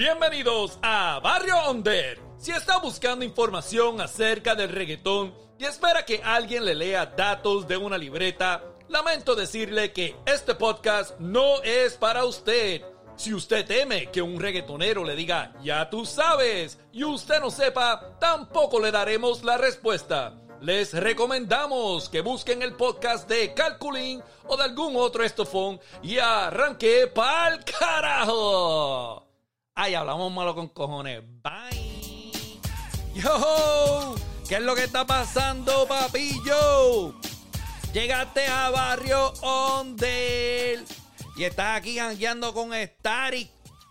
Bienvenidos a Barrio Onder. Si está buscando información acerca del reggaetón y espera que alguien le lea datos de una libreta, lamento decirle que este podcast no es para usted. Si usted teme que un reggaetonero le diga, ya tú sabes, y usted no sepa, tampoco le daremos la respuesta. Les recomendamos que busquen el podcast de Calculín o de algún otro estofón y arranque pa'l carajo. Ay, hablamos malo con cojones. Bye. Yo, ¿qué es lo que está pasando, papillo? Llegaste a Barrio Ondel y estás aquí jangueando con Starik.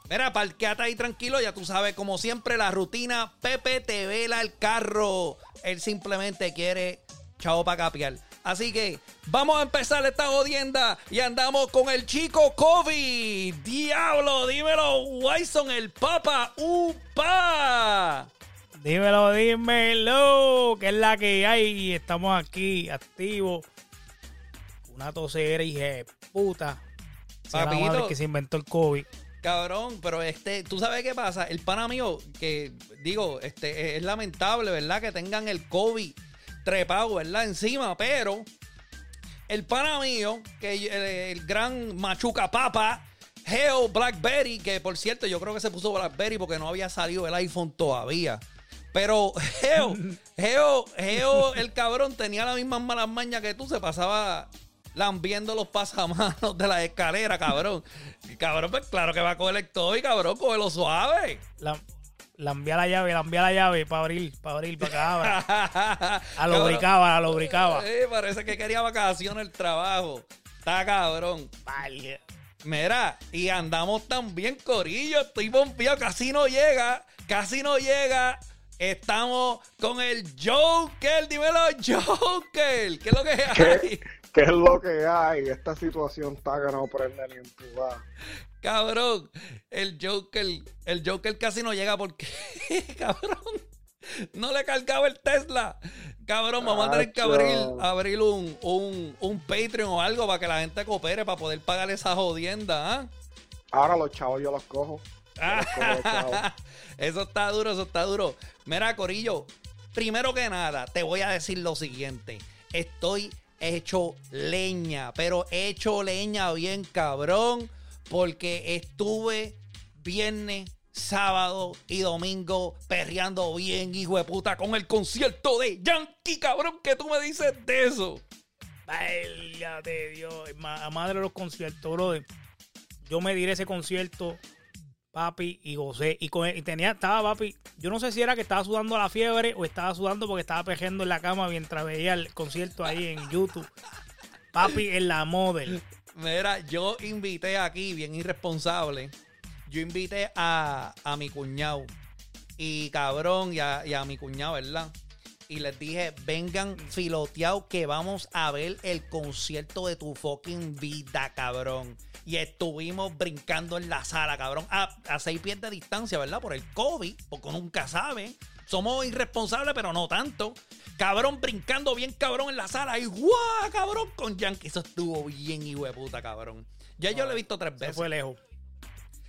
Mira, parqueate ahí tranquilo, ya tú sabes, como siempre, la rutina. Pepe te vela el carro. Él simplemente quiere chavo para capiar. Así que vamos a empezar esta jodienda y andamos con el chico Kobe. Diablo, dímelo, Wyson, el papa, upa. Dímelo, dímelo, que es la que hay. Estamos aquí, activos. Una tosera y puta. Sea la madre que se inventó el COVID. Cabrón, pero este, tú sabes qué pasa, el pana mío, que digo, este, es lamentable, ¿verdad? Que tengan el COVID trepado, ¿verdad? Encima, pero el pana mío, que el, gran machuca papa, Geo Blackberry, que por cierto, yo creo que se puso Blackberry porque no había salido el iPhone todavía. Pero Geo, Geo, Geo, el cabrón tenía las mismas malas mañas que tú, se pasaba lambiendo los pasamanos de la escalera, cabrón. Y cabrón, pues claro que va a coger el todo y cabrón, cógelo suave. La envía la llave, la envía la llave para abrir, para abrir, para que abra. La Cabrón. lubricaba, la lubricaba. Eh, parece que quería vacaciones el trabajo. Está cabrón. Vale. Mira, y andamos también, Corillo. Estoy pompeado, casi no llega. Casi no llega. Estamos con el Joker. Dímelo, Joker. ¿Qué es lo que hay? ¿Qué? ¿Qué es lo que hay? Esta situación está que no prende ni en tu bar. Cabrón, el Joker, el Joker casi no llega porque, cabrón, no le cargaba el Tesla. Cabrón, vamos a tener que abrir, abrir un, un, un Patreon o algo para que la gente coopere para poder pagar esa jodienda, ¿ah? Ahora los chavos yo los cojo. Yo los cojo eso está duro, eso está duro. Mira, Corillo, primero que nada, te voy a decir lo siguiente. Estoy hecho leña, pero hecho leña bien cabrón, porque estuve viernes, sábado y domingo perreando bien, hijo de puta, con el concierto de Yankee, cabrón, que tú me dices de eso. Válgate Dios. A madre de los conciertos, brother. Yo me diré ese concierto, papi, y gocé. Y, con- y tenía, estaba papi. Yo no sé si era que estaba sudando la fiebre o estaba sudando porque estaba pejeando en la cama mientras veía el concierto ahí en YouTube. Papi en la model. Mira, yo invité aquí, bien irresponsable, yo invité a, a mi cuñado y cabrón y a, a mi cuñado, ¿verdad? Y les dije, vengan filoteados que vamos a ver el concierto de tu fucking vida, cabrón. Y estuvimos brincando en la sala, cabrón, a, a seis pies de distancia, ¿verdad? Por el COVID, porque nunca sabe. Somos irresponsables, pero no tanto. Cabrón, brincando bien cabrón en la sala. Y guau, cabrón, con Yankee. Eso estuvo bien, hijo de puta, cabrón. Ya yo lo he visto tres Se veces. fue lejos.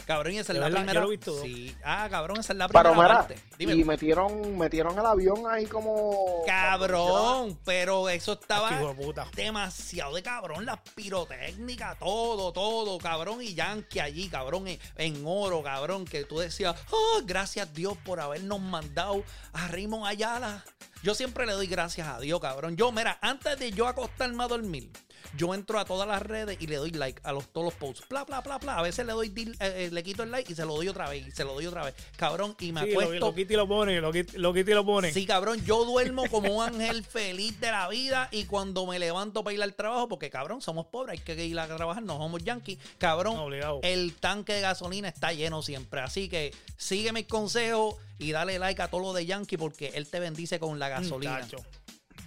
Cabrón, y esa es ¿De la verdad? primera. Yo lo. Sí. Ah, cabrón, esa es la primera Pero mira, parte. Dime. y metieron, metieron el avión ahí como... Cabrón, pero eso estaba Hijo de puta. demasiado de cabrón, las pirotécnicas, todo, todo, cabrón, y Yankee allí, cabrón, en, en oro, cabrón, que tú decías, oh, gracias Dios por habernos mandado a Raymond Ayala. Yo siempre le doy gracias a Dios, cabrón. Yo, mira, antes de yo acostarme a dormir, yo entro a todas las redes y le doy like a los, todos los posts. Bla, bla, bla, bla. A veces le doy, eh, eh, le quito el like y se lo doy otra vez, y se lo doy otra vez. Cabrón, y me Sí, lo, acuesto. lo quita y lo pone, lo quita, lo quita y lo pone. Sí, cabrón, yo duermo como un ángel feliz de la vida y cuando me levanto para ir al trabajo, porque cabrón, somos pobres, hay que ir a trabajar, no somos yankees, cabrón, obligado. el tanque de gasolina está lleno siempre. Así que sigue mis consejos y dale like a todo lo de Yankee porque él te bendice con la gasolina. Muchacho.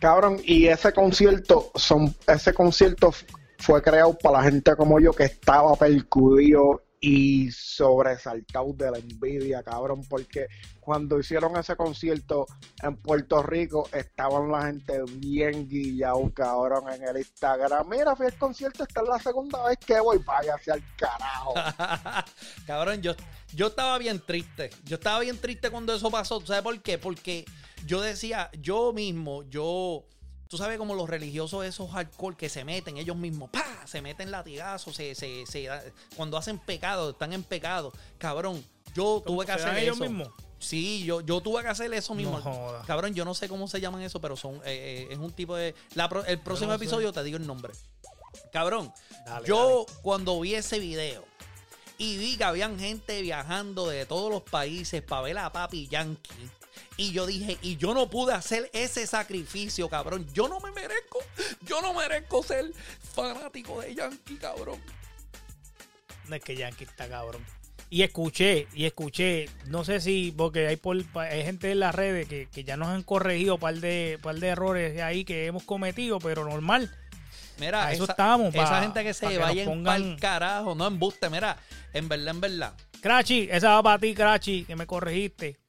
Cabrón, y ese concierto, son, ese concierto fue creado para la gente como yo que estaba percudido y sobresaltado de la envidia, cabrón, porque cuando hicieron ese concierto en Puerto Rico estaban la gente bien guillado, cabrón, en el Instagram. Mira, fui al concierto, esta es la segunda vez que voy, váyase al carajo. cabrón, yo, yo estaba bien triste. Yo estaba bien triste cuando eso pasó. ¿Sabes por qué? Porque yo decía, yo mismo, yo tú sabes como los religiosos esos hardcore que se meten ellos mismos, ¡pa! Se meten latigazos, se, se, se, cuando hacen pecado, están en pecado. Cabrón, yo tuve que hacer ellos mismos. Sí, yo, yo tuve que hacer eso mismo. Cabrón, yo no sé cómo se llaman eso, pero son eh, eh, es un tipo de... el próximo episodio te digo el nombre. Cabrón, yo cuando vi ese video y vi que habían gente viajando de todos los países para ver a Papi Yankee y yo dije, y yo no pude hacer ese sacrificio, cabrón. Yo no me merezco, yo no merezco ser fanático de Yankee, cabrón. No es que Yankee está cabrón. Y escuché, y escuché, no sé si, porque hay, por, hay gente en las redes que, ya nos han corregido un par de, par de errores ahí que hemos cometido, pero normal. Mira, eso esa, estamos. esa gente que se vaya pongan... carajo, no embuste, mira, en verdad, en verdad. Crachi, esa va para ti, Crachi, que me corregiste.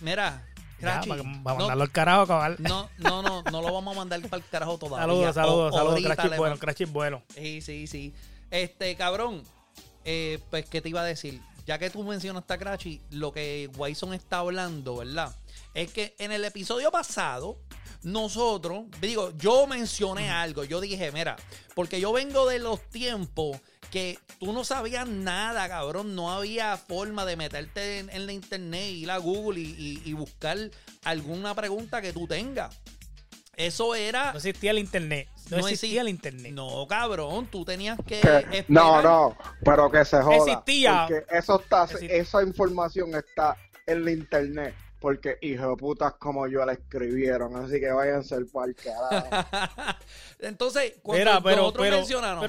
Mira, Crachi, para, mandarlo al carajo, cabal. No, no, no, no lo vamos a mandar para el carajo todavía. Saludos, saludos, saludos. Crachi bueno, Crachi es bueno. Sí, sí, sí. Este, cabrón, eh, pues, ¿qué te iba a decir? Ya que tú mencionaste a Crachi, lo que Wyson está hablando, ¿verdad? Es que en el episodio pasado, nosotros, digo, yo mencioné algo, yo dije, mira, porque yo vengo de los tiempos que tú no sabías nada, cabrón. No había forma de meterte en, la internet, ir a Google y, buscar alguna pregunta que tú tengas. Eso era. No existía el internet. No, existía el internet. No, cabrón, tú tenías que. no, no, pero que se joda. Existía. Porque eso está, esa información está en la internet. Porque hijos de putas como yo la escribieron. Así que váyanse al parque. Entonces, cuando nosotros mencionamos.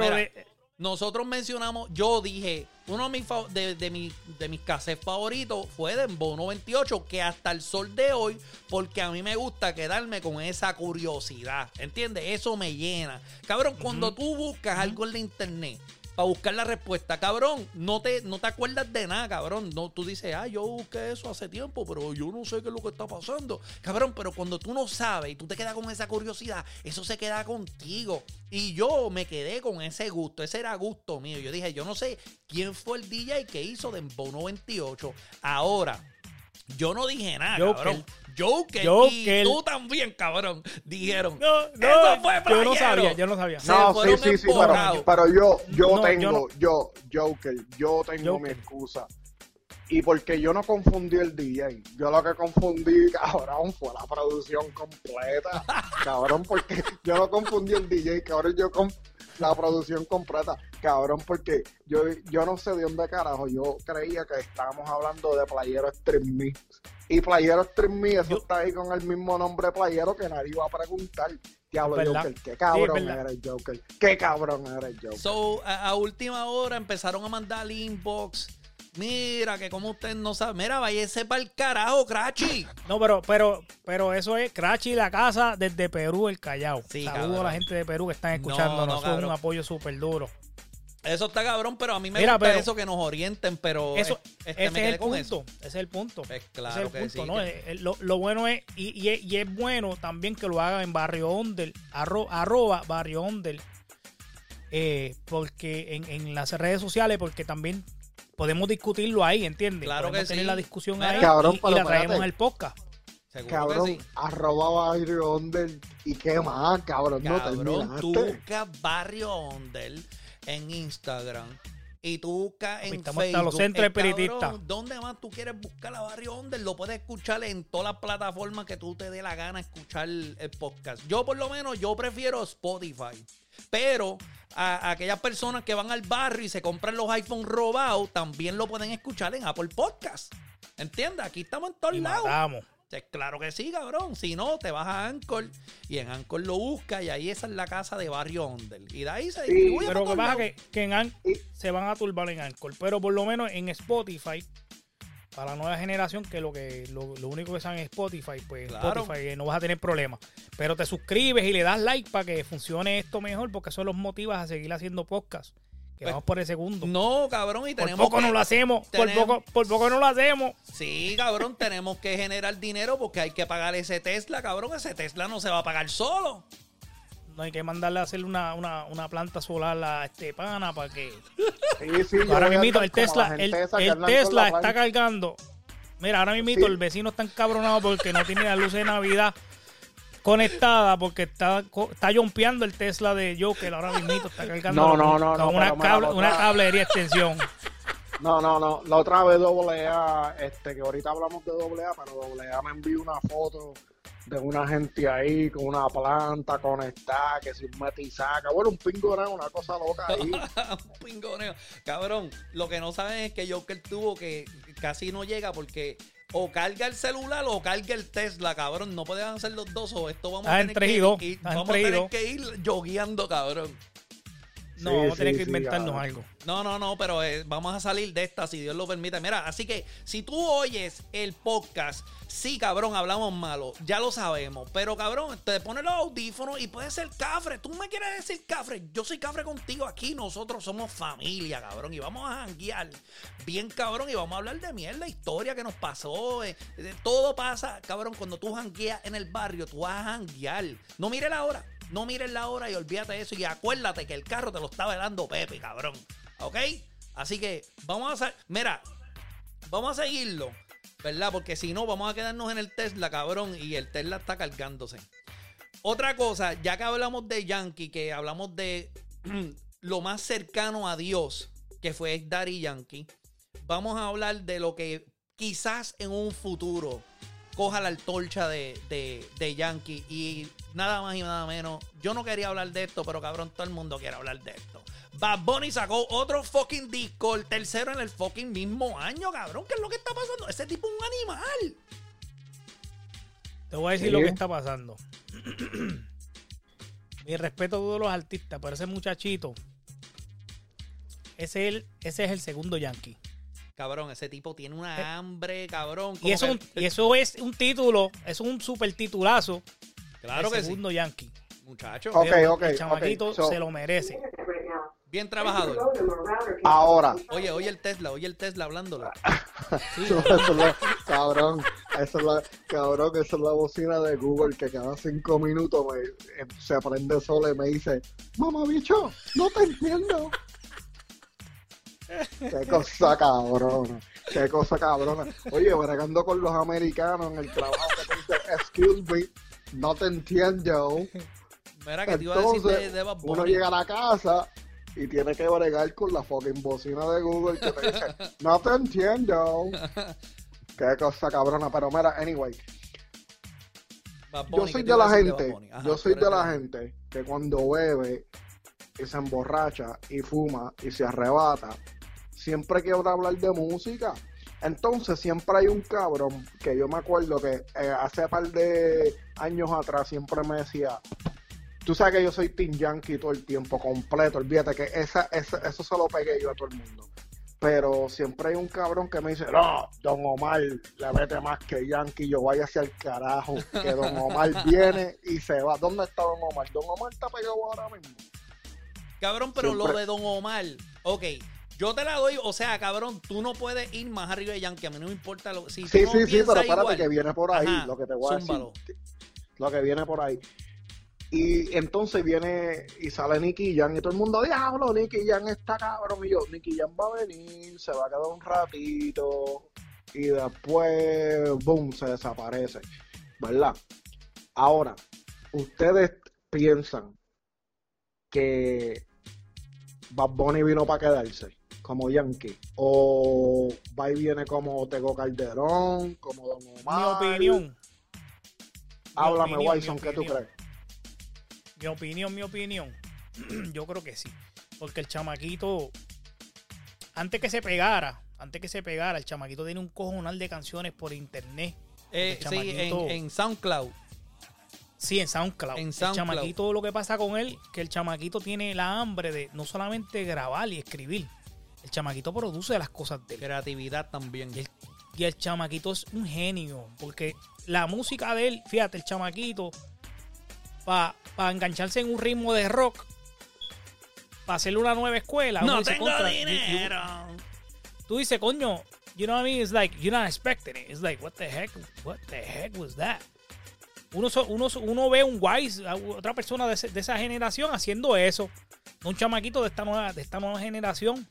Nosotros mencionamos, yo dije, uno de mis, de, de, de mis cassettes favoritos fue de Bono 28, que hasta el sol de hoy, porque a mí me gusta quedarme con esa curiosidad, ¿entiendes? Eso me llena. Cabrón, cuando tú buscas algo en la internet para buscar la respuesta. Cabrón, no te, no te acuerdas de nada, cabrón. No, tú dices, ah, yo busqué eso hace tiempo, pero yo no sé qué es lo que está pasando. Cabrón, pero cuando tú no sabes y tú te quedas con esa curiosidad, eso se queda contigo. Y yo me quedé con ese gusto, ese era gusto mío. Yo dije, yo no sé quién fue el DJ que hizo de Dembow 98. Ahora, yo no dije nada, cabrón. Joker, y tú también, cabrón, dijeron. No, no, eso fue yo no sabía, yo no sabía. No, sí, sí, sí, pero, yo, yo tengo, yo, Joker, yo tengo mi excusa. Y porque yo no confundí el DJ, yo lo que confundí, cabrón, fue la producción completa. cabrón, porque yo no confundí el DJ, cabrón, yo con la producción completa. Cabrón, porque yo, yo no sé de dónde carajo, yo creía que estábamos hablando de Playero Stream Mix. Y Playero Stream eso está ahí con el mismo nombre Playero que nadie iba a preguntar. Diablo Joker, qué cabrón era el Joker, qué cabrón era el Joker. So, a, a última hora empezaron a mandar inbox Mira, que como usted no sabe. Mira, váyase para el carajo, Crachi. No, pero, pero, pero eso es Crachi la casa desde Perú, el Callao. Sí, Saludo a la gente de Perú que están escuchando. No, son un apoyo súper duro. Eso está cabrón, pero a mí me gusta eso que nos orienten, pero eso, este, ese es el punto. Ese es el punto. Es claro que sí, Lo, bueno es y, y, es, bueno también que lo hagan en Barrio Ondel, arroba Barrio Ondel, eh, porque en, en las redes sociales, porque también podemos discutirlo ahí, ¿entiendes? Claro podemos que tener la discusión ahí y, la traemos al podcast. cabrón, que sí. arroba Barrio Ondel y qué más, cabrón, cabrón no tú buscas Barrio Ondel en Instagram y tú buscas en Facebook. Los centros espiritistas. ¿Dónde más tú quieres buscar a Barrio Ondel? Lo puedes escuchar en todas las plataformas que tú te dé la gana escuchar el podcast. Yo por lo menos, yo prefiero Spotify. Pero a, aquellas personas que van al barrio y se compran los iPhones robados, también lo pueden escuchar en Apple Podcast. ¿Entiendes? Aquí estamos en todos lados. Claro que sí, cabrón. Si no, te vas a Anchor y en Anchor lo buscas y ahí esa es la casa de Barrio Ondel. Y de ahí se distribuye. pero que pasa que, que en se van a turbar en Anchor. Pero por lo menos en Spotify para la nueva generación que lo que lo, único que saben es Spotify, pues Spotify no vas a tener problemas. Pero te suscribes y le das like para que funcione esto mejor, porque eso los motivas a seguir haciendo podcast. Que pues, vamos por el segundo. No, cabrón, y tenemos. Por poco no lo hacemos. Por, poco, por poco no lo hacemos. Sí, cabrón, tenemos que generar dinero porque hay que pagar ese Tesla, cabrón. Ese Tesla no se va a pagar solo. No hay que mandarle a hacer una, planta solar a este pana para que. Sí, sí, ahora mismo el Tesla, el, Tesla está cargando. Mira, ahora mismo el vecino está encabronado porque no tiene la luz de Navidad conectada porque está, está jompeando el Tesla de Joker ahora mismo está cargando no, no, no, con una, cable, una cablería extensión. No, no, no. La otra vez AA, este, que ahorita hablamos de AA, pero AA me envió una foto de una gente ahí con una planta conectada, que sin metizaca. Bueno, un pingoneo, una cosa loca ahí. un pingoneo. Cabrón, lo que no saben es que Joker tuvo que casi no llega porque o carga el celular o carga el Tesla, cabrón. No pueden hacer los dos o esto vamos a tener, que ir, vamos a tener que ir yogueando, cabrón. No, vamos a tener que inventarnos algo. No, no, no, pero eh, vamos a salir de esta si Dios lo permite. Mira, así que si tú oyes el podcast, sí, cabrón, hablamos malo, ya lo sabemos. Pero, cabrón, te pones los audífonos y puedes ser cafre. Tú me quieres decir cafre. Yo soy cafre contigo aquí. Nosotros somos familia, cabrón. Y vamos a janguear bien, cabrón. Y vamos a hablar de mierda, historia que nos pasó. Eh, todo pasa, cabrón. Cuando tú jangueas en el barrio, tú vas a janguear. No mire la hora. No mires la hora y olvídate de eso. Y acuérdate que el carro te lo estaba dando Pepe, cabrón. ¿Ok? Así que vamos a... Mira, vamos a seguirlo. ¿Verdad? Porque si no, vamos a quedarnos en el Tesla, cabrón. Y el Tesla está cargándose. Otra cosa, ya que hablamos de Yankee, que hablamos de lo más cercano a Dios, que fue Daddy Yankee, vamos a hablar de lo que quizás en un futuro coja la antorcha de, de, Yankee y nada más y nada menos. Yo no quería hablar de esto, pero cabrón, todo el mundo quiere hablar de esto. Bad Bunny sacó otro fucking disco, el tercero en el fucking mismo año, cabrón. ¿Qué es lo que está pasando? Ese tipo es un animal. Te voy a decir lo que está pasando. Mi respeto a todos los artistas, pero ese muchachito, ese es el, ese es el segundo Yankee. Cabrón, ese tipo tiene una eh, hambre, cabrón. Y eso, y eso es un título, es un super titulazo. Claro que segundo Yankee. Muchacho. Ok, ok. El chamaquito se lo merece. Bien trabajado. Ahora. Oye, oye el Tesla, oye el Tesla hablándolo. cabrón, eso es la, cabrón, esa es la bocina de Google que cada cinco minutos me, se prende sola y me dice, mamá bicho, no te entiendo. Qué cosa cabrona. Qué cosa cabrona. Oye, bregando con los americanos en el trabajo que te dice, excuse me, no te entiendo. Mira que te iba a decir de, Uno llega a la casa y tiene que bregar con la fucking bocina de Google que te dice, no te entiendo. Qué cosa cabrona. Pero mira, anyway. yo soy de la gente, yo soy de la gente que cuando bebe y se emborracha y fuma y se arrebata, siempre quiero hablar de música. Entonces siempre hay un cabrón que yo me acuerdo que eh, hace par de años atrás siempre me decía, tú sabes que yo soy Team Yankee todo el tiempo, completo, olvídate que esa, esa, eso se lo pegué yo a todo el mundo. Pero siempre hay un cabrón que me dice, no, Don Omar le mete más que Yankee, yo vaya hacia el carajo, que Don Omar viene y se va. ¿Dónde está Don Omar? Don Omar está pegado ahora mismo. Cabrón, pero lo de Don Omar, ok, yo te la doy, o sea, cabrón, tú no puedes ir más arriba de Yankee. A mí no me importa lo si Sí, sí, sí, pero espérate que viene por ahí, lo que te voy a decir. Lo que viene por ahí. Y entonces viene y sale Nicky Jan y todo el mundo, diablo, Nicky Jan está cabrón. Y yo, Nicky Jan va a venir, se va a quedar un ratito y después, boom, se desaparece. ¿Verdad? Ahora, ustedes piensan que Bad Bunny vino para quedarse como Yankee. O va y viene como Tego Calderón, como Don Omar. Mi opinión. Háblame, Wyson, ¿qué tú crees? Mi opinión, mi opinión. Yo creo que sí. Porque el chamaquito, antes que se pegara, antes que se pegara, el chamaquito tiene un cojonal de canciones por internet. Eh, sí, en, SoundCloud. Sí, en SoundCloud. En SoundCloud. El chamaquito, lo que pasa con él, que el chamaquito tiene la hambre de no solamente grabar y escribir, el chamaquito produce las cosas de Creatividad también. Y el, chamaquito es un genio. Porque la música de él, fíjate, el chamaquito, para engancharse en un ritmo de rock, para hacerle una nueva escuela. No tengo "Contra, dinero. Tú dices, coño, you know what I mean? It's like, you're not expecting it. It's like, what the heck, what the heck was that? Uno, uno, uno ve un wise, otra persona de, ese- de esa generación haciendo eso. Un chamaquito de esta nueva, de esta nueva generación.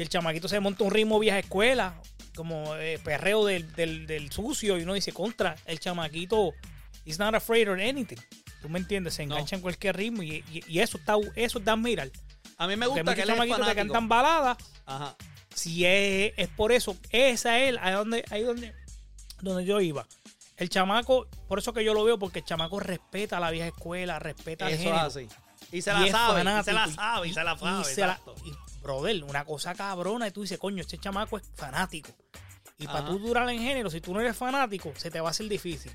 Y el chamaquito se monta un ritmo vieja escuela, como eh, perreo del, del, del sucio, y uno dice, contra, el chamaquito is not afraid of anything. ¿Tú me entiendes? Se No. engancha en cualquier ritmo y, y- y eso está eso es de admirar. A mí me Porque gusta que es chamaquitos que cantan baladas Ajá. si es, es por eso, esa es ahí donde, ahí donde, donde yo iba. El chamaco, por eso que yo lo veo, porque el chamaco respeta la vieja escuela, respeta Eso es género. así. Y se la Y sabe, y se la sabe, y se la sabe. y se la- brother, una cosa cabrona, y tú dices, coño, este chamaco es fanático. Y para tú durar en género, si tú no eres fanático, se te va a hacer difícil.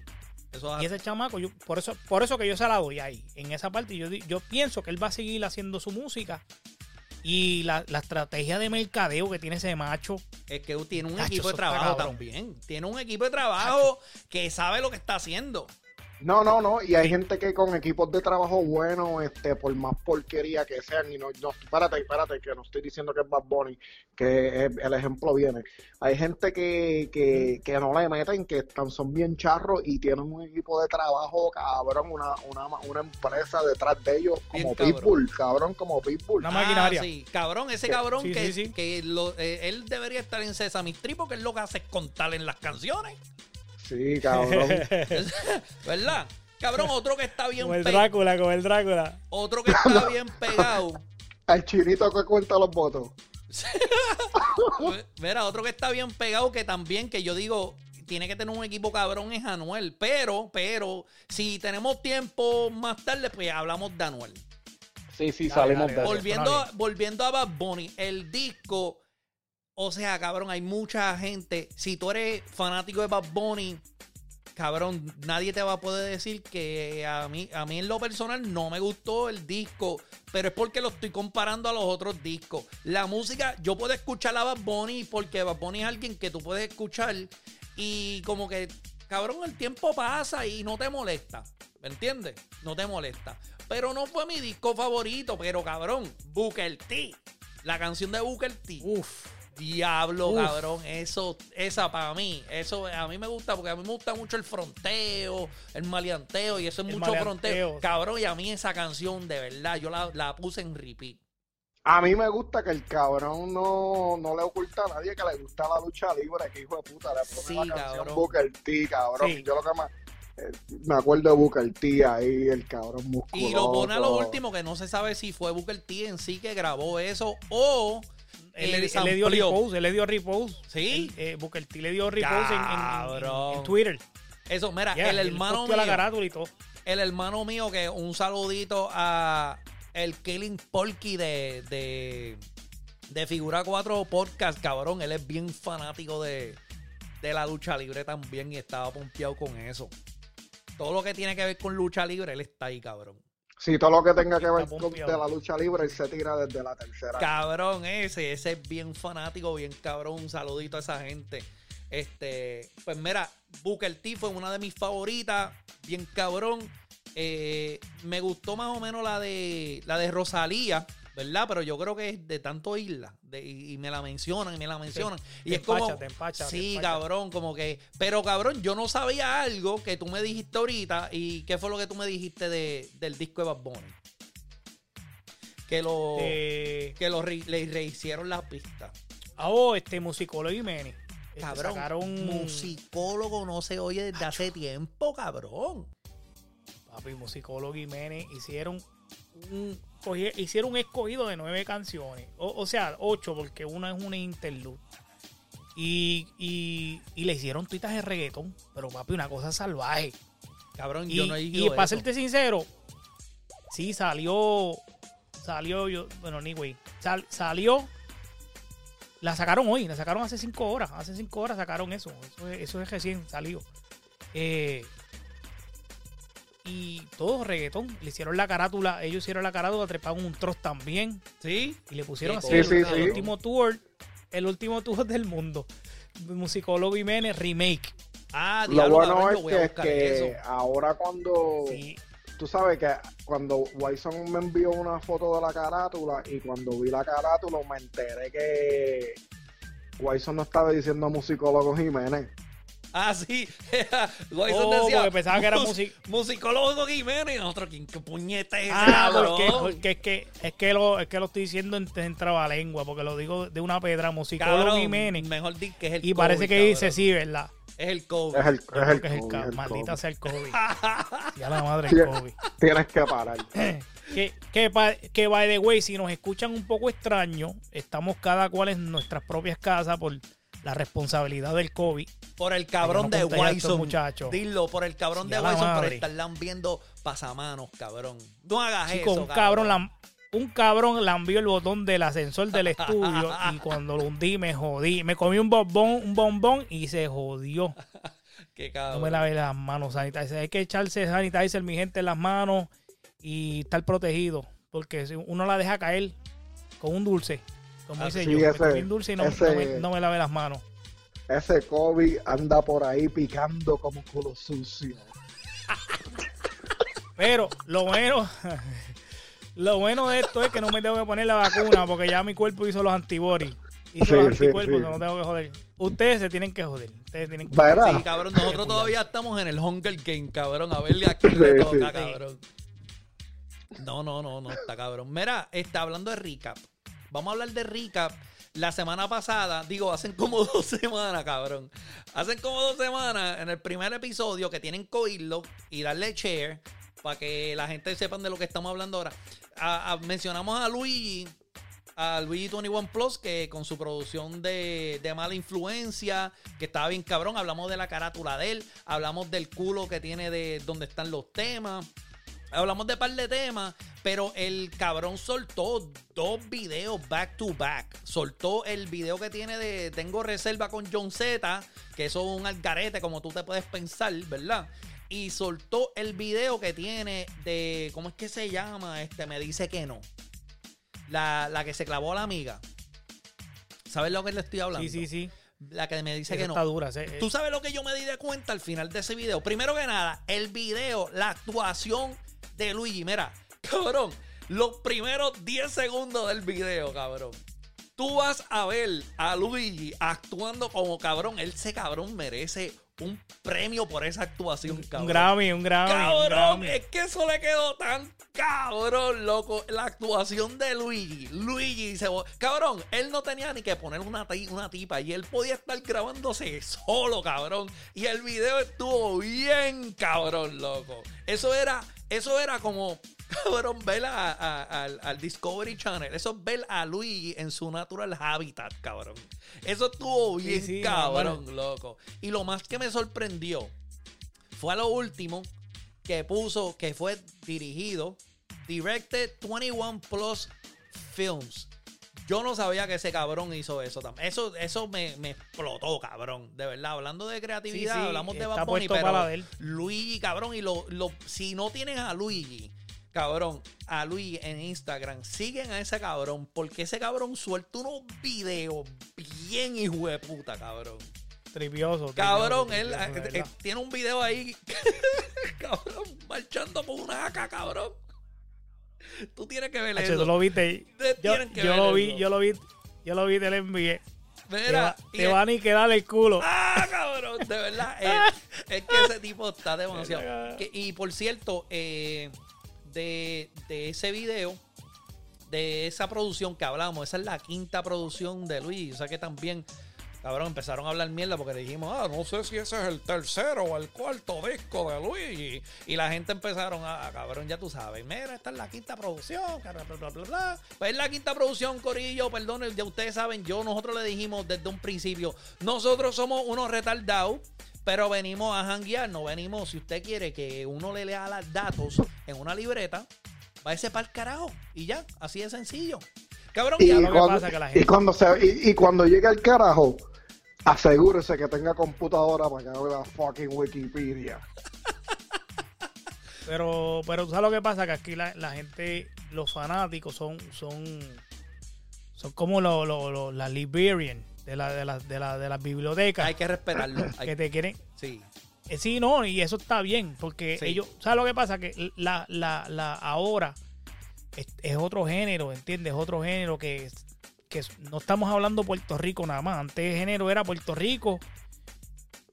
Eso es Y ese chamaco, yo, por eso, por eso que yo se la doy ahí. En esa parte, yo, yo pienso que él va a seguir haciendo su música. Y la, la estrategia de mercadeo que tiene ese macho. Es que tiene un equipo de trabajo también. Tiene un equipo de trabajo que sabe lo que está haciendo. No, no, no, y hay gente que con equipos de trabajo buenos, este, por más porquería que sean, y no, no, espérate, espérate, que no estoy diciendo que es Bad Bunny, que es- el ejemplo viene. Hay gente que, que, que no le meten, que están, son bien charros y tienen un equipo de trabajo, cabrón, una, una, una empresa detrás de ellos, Bien como cabrón. Pitbull, cabrón, como Pitbull. Una maquinaria. Ah, sí. Cabrón, ese cabrón sí, que, sí, sí. que lo- eh, él debería estar en Sesame Street porque él lo que hace es contar en las canciones. Sí, cabrón. ¿Verdad? Cabrón, otro que está bien Como el pe- Drácula, como el Drácula. otro que está bien pegado. El chinito que cuenta los votos. Mira, otro que está bien pegado que también, que yo digo, tiene que tener un equipo cabrón es Anuel. Pero, pero, si tenemos tiempo más tarde, pues hablamos de Anuel. Sí, sí, Dale, salimos dale, de. Volviendo, a, volviendo a Bad Bunny, el disco, o sea, cabrón, hay mucha gente. Si tú eres fanático de Bad Bunny, cabrón, nadie te va a poder decir que a mí, a mí en lo personal no me gustó el disco, pero es porque lo estoy comparando a los otros discos. La música, yo puedo escuchar a Bad Bunny porque Bad Bunny es alguien que tú puedes escuchar y como que, cabrón, el tiempo pasa y no te molesta. ¿Me entiendes? No te molesta. Pero no fue mi disco favorito, pero cabrón, Booker T. La canción de Booker T. Uf. Diablo, Uf. cabrón, eso, esa para mí, eso a mí me gusta porque a mí me gusta mucho el fronteo, el maleanteo y eso es El mucho fronteo. Cabrón, y a mí esa canción, de verdad, yo la, la puse en repeat. A mí me gusta que el cabrón no, no le oculta a nadie que le gusta la lucha libre, que hijo de puta, le pone Sí, la canción cabrón. Booker T, cabrón. Sí. Yo lo que más... eh, me acuerdo de Booker T ahí, el cabrón musculoso. Y lo pone a lo último, que no se sabe si fue Booker T en sí que grabó eso o Él, él él le dio repose, él le dio repose. Sí. Él, eh, Booker T le dio repose en- en, en- Cabrón. en Twitter. Eso, mira, Yeah, el hermano la mío, carátula y todo. el hermano mío que un saludito a el Killing Porky de, de, de Figura 4 Podcast, cabrón. Él es bien fanático de, de la lucha libre también y estaba pompeado con eso. Todo lo que tiene que ver con lucha libre, él está ahí, cabrón. Sí, todo lo que tenga que ver con de la lucha libre, él se tira desde la tercera. Cabrón ese, ese es bien fanático, bien cabrón. Un saludito a esa gente. Este, pues mira, Booker T fue una de mis favoritas, bien cabrón. Eh, me gustó más o menos la de la de Rosalía, ¿verdad? Pero yo creo que es de tanto isla. de- y, y me la mencionan, y me la mencionan. y te es como. te empacha, sí, cabrón, como que. Pero cabrón, yo no sabía algo que tú me dijiste ahorita. ¿Y qué fue lo que tú me dijiste de, del disco de Bad Bunny? Que lo Eh, que lo re- le rehicieron las pistas. ah, oh, este musicólogo Meni. Este, Cabrón, sacaron musicólogo no se oye desde hace tiempo, cabrón. Papi, musicólogo Mene hicieron un, hicieron un escogido de nueve canciones. O, o sea, ocho, porque una es una interlude. Y, y, y le hicieron tuitas de reggaetón. Pero papi, una cosa salvaje. Cabrón, Y, yo no he y para serte sincero, sí salió. Salió yo. Bueno, anyway. sal- salió. La sacaron hoy, la sacaron hace cinco horas. Hace cinco horas sacaron eso. Eso es, eso es recién salido. Eh, y todo reggaetón. Le hicieron la carátula. Ellos hicieron la carátula, treparon un troz también. ¿Sí? Y le pusieron Sí, así sí, el, sí. el último tour. El último tour del mundo. Musicólogo Jiménez Remake. Ah, Lo bueno es que, buscar que eso. ahora cuando, Sí. tú sabes que cuando Wyson me envió una foto de la carátula y cuando vi la carátula me enteré que Wyson no estaba diciendo musicólogo Jiménez. Ah, sí. Wyson oh, decía. pensaba que era musicólogo Jiménez. Nosotros, ¿quién qué puñeta es Ah, porque, porque, es, que, es, que lo, es que lo estoy diciendo en, en trabalengua, porque lo digo de una pedra, musicólogo Jiménez. Mejor di que es el Y parece que dice sí, ¿verdad? Es el COVID. Es el, es el, COVID, Maldita sea el COVID. ya la madre el COVID. Tienes que parar. que, que, que, by the way, si nos escuchan un poco extraño, estamos cada cual en nuestras propias casas por la responsabilidad del COVID. Por el cabrón de Wyson. muchachos. Dilo, por el cabrón de Wyson por estar viendo pasamanos, cabrón. No hagas eso. Un cabrón, la, un cabrón lambió el botón del ascensor del estudio y cuando lo hundí me jodí. Me comí un bombón, un bombón y se jodió. Qué cabrón. No me lavé las manos sanitizer. Hay que echarse sanitizer, mi gente, en las manos y estar protegido. Porque si uno la deja caer con un dulce, como ah, dice yo, me un dulce y no, me, no me lavé las manos. Ese COVID anda por ahí picando como culo sucio. Pero lo bueno, lo bueno de esto es que no me tengo que poner la vacuna porque ya mi cuerpo hizo los antibodies. Hizo los anticuerpos, no tengo que joder. Ustedes se tienen que joder. Ustedes tienen que Sí, cabrón, nosotros todavía estamos en el Hunger Game, cabrón. A verle aquí le toca, cabrón. No, no, no, no, está cabrón. Mira, está hablando de recap. Vamos a hablar de recap. La semana pasada, digo, hacen como dos semanas, cabrón. Hacen como dos semanas en el primer episodio que tienen que oírlo y darle share para que la gente sepan de lo que estamos hablando ahora. mencionamos a Luigi, a Luigi 21 Plus, que con su producción de, mala influencia, que estaba bien cabrón. Hablamos de la carátula de él, hablamos del culo que tiene de donde están los temas. Hablamos de par de temas, pero el cabrón soltó dos videos back to back. Soltó el video que tiene de Tengo reserva con John Z, que eso es un algarete, como tú te puedes pensar, ¿verdad? y soltó el video que tiene de. ¿Cómo es que se llama? Este, me dice que no. La, la que se clavó a la amiga. ¿Sabes lo que le estoy hablando? Sí, sí, sí. La que me dice que no. Está dura, Tú sabes lo que yo me di de cuenta al final de ese video. Primero que nada, el video, la actuación de Luigi. Mira, cabrón, los primeros 10 segundos del video, cabrón. Tú vas a ver a Luigi actuando como cabrón. Él, ese cabrón merece un premio por esa actuación, cabrón. Un Grammy, un Grammy. Cabrón, es que eso le quedó tan cabrón, loco. La actuación de Luigi. Luigi dice, cabrón, él no tenía ni que poner una, una tipa y él podía estar grabándose solo, cabrón. Y el video estuvo bien cabrón, loco. Eso era, eso era como cabrón, ver al Discovery Channel. Eso es ver a Luigi en su natural habitat, cabrón. Eso estuvo bien, cabrón, loco. Y lo más que me sorprendió fue a lo último que puso, que fue dirigido, Directed 21 Plus Films. Yo no sabía que ese cabrón hizo eso también. Eso, eso me, explotó, cabrón. De verdad, hablando de creatividad, hablamos de Bad Bunny, pero Luigi, cabrón, y lo, lo, si no tienes a Luigi cabrón, a Luis en Instagram, siguen a ese cabrón, porque ese cabrón suelta unos videos bien hijo de puta, cabrón. Tripioso. Cabrón, él eh, eh, tiene un video ahí, cabrón, marchando por una AK, cabrón. Tú tienes que ver eso. Tú lo viste. Yo, yo lo vi, yo lo vi, yo lo vi, te lo envié. Mira, te, van a quedar el culo. Ah, cabrón, de verdad. es, que ese tipo está demasiado. y por cierto, eh, de, ese video, de esa producción que hablamos. Esa es la quinta producción de Luis. O sea que también, cabrón, empezaron a hablar mierda porque dijimos, ah, no sé si ese es el tercero o el cuarto disco de Luis. Y, la gente empezaron a, cabrón, ya tú sabes, mira, esta es la quinta producción, bla, bla, bla, Pues es la quinta producción, Corillo, perdón, ya ustedes saben, yo, nosotros le dijimos desde un principio, nosotros somos unos retardados pero venimos a janguear, no venimos, si usted quiere que uno le lea los datos en una libreta, váyase para el carajo. Y ya, así de sencillo. Cabrón, y, cuando, y, cuando, llegue el carajo, asegúrese que tenga computadora para que haga la fucking Wikipedia. Pero, pero ¿sabes lo que pasa? Que aquí la, gente, los fanáticos son, son, son como los, los, las Liberian de la, de la, de la, de las bibliotecas. Hay que respetarlo. que te quieren. Sí. Eh, sí, no, y eso está bien, porque ellos, ¿sabes lo que pasa? Que la, la, la ahora es, otro género, ¿entiendes? Es otro género que, que no estamos hablando Puerto Rico nada más. Antes el género era Puerto Rico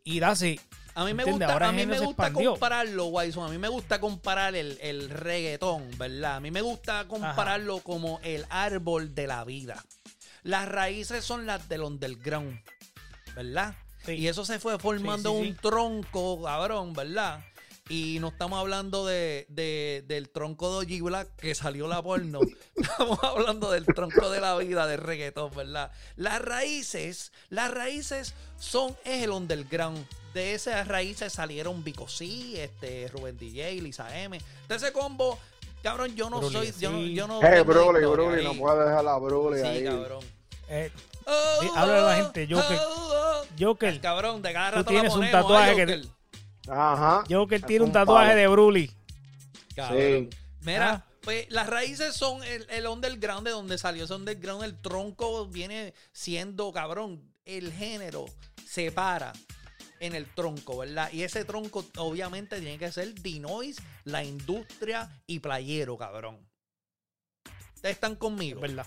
y Dasi. A mí me gusta, a mí me gusta compararlo, Wison. A mí me gusta comparar el, el, reggaetón, ¿verdad? A mí me gusta compararlo como el árbol de la vida. Las raíces son las del underground, ¿verdad? Y eso se fue formando un tronco, cabrón, ¿verdad? Y no estamos hablando de, del tronco de G Black que salió la porno. estamos hablando del tronco de la vida del reggaetón, ¿verdad? Las raíces, las raíces son, es el underground. De esas raíces salieron Vico C, este, Rubén DJ, Lisa M. De ese combo, cabrón, yo no soy. Yo, yo no. Eh, Broly, Broly, no puedes dejar la Broly sí, ahí. cabrón. Eh, habla de la gente, Joker. Joker. cabrón, de cada rato tú tienes un tatuaje que. Ajá. Joker tiene un tatuaje de Broly. Sí. Mira, pues las raíces son el, el underground de donde salió ese underground. El tronco viene siendo, cabrón, el género se para en el tronco, ¿verdad? Y ese tronco obviamente tiene que ser Dinois, la industria y playero, cabrón. Ustedes están conmigo. ¿Verdad?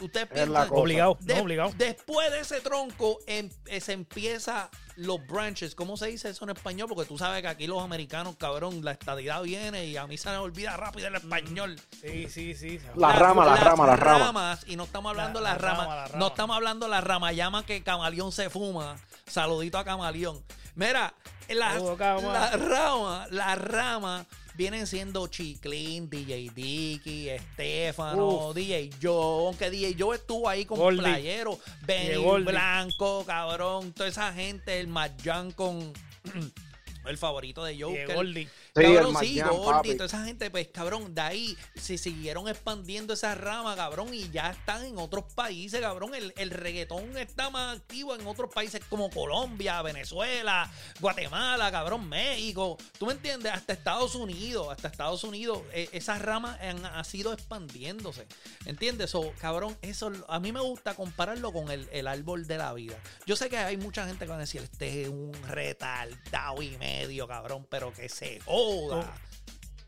Usted obligado, obligado. Después de ese tronco em, eh, se empieza los branches. ¿Cómo se dice eso en español? Porque tú sabes que aquí los americanos, cabrón, la estadidad viene y a mí se me olvida rápido el español. Sí, sí, sí. La, rama, la rama, la rama. ramas, y no estamos hablando la, la, rama, no estamos hablando la rama llama que Camaleón se fuma. Saludito a Camaleón. Mira, la, la rama, la rama vienen siendo Chiclin, DJ Dicky, Estefano, DJ Joe, aunque DJ Joe estuvo ahí con Playero, Benny Blanco, cabrón, toda esa gente, el Mayan con el favorito de Joker. Sí, cabrón, sí, gordito, esa gente, pues, cabrón, de ahí se siguieron expandiendo esa rama, cabrón, y ya están en otros países, cabrón. El, el reggaetón está más activo en otros países como Colombia, Venezuela, Guatemala, cabrón, México. ¿Tú me entiendes? Hasta Estados Unidos, hasta Estados Unidos, e, esa rama ha sido expandiéndose. ¿Entiendes? O, cabrón, eso a mí me gusta compararlo con el, el, árbol de la vida. Yo sé que hay mucha gente que va a decir, este es un retardado y medio, cabrón, pero que se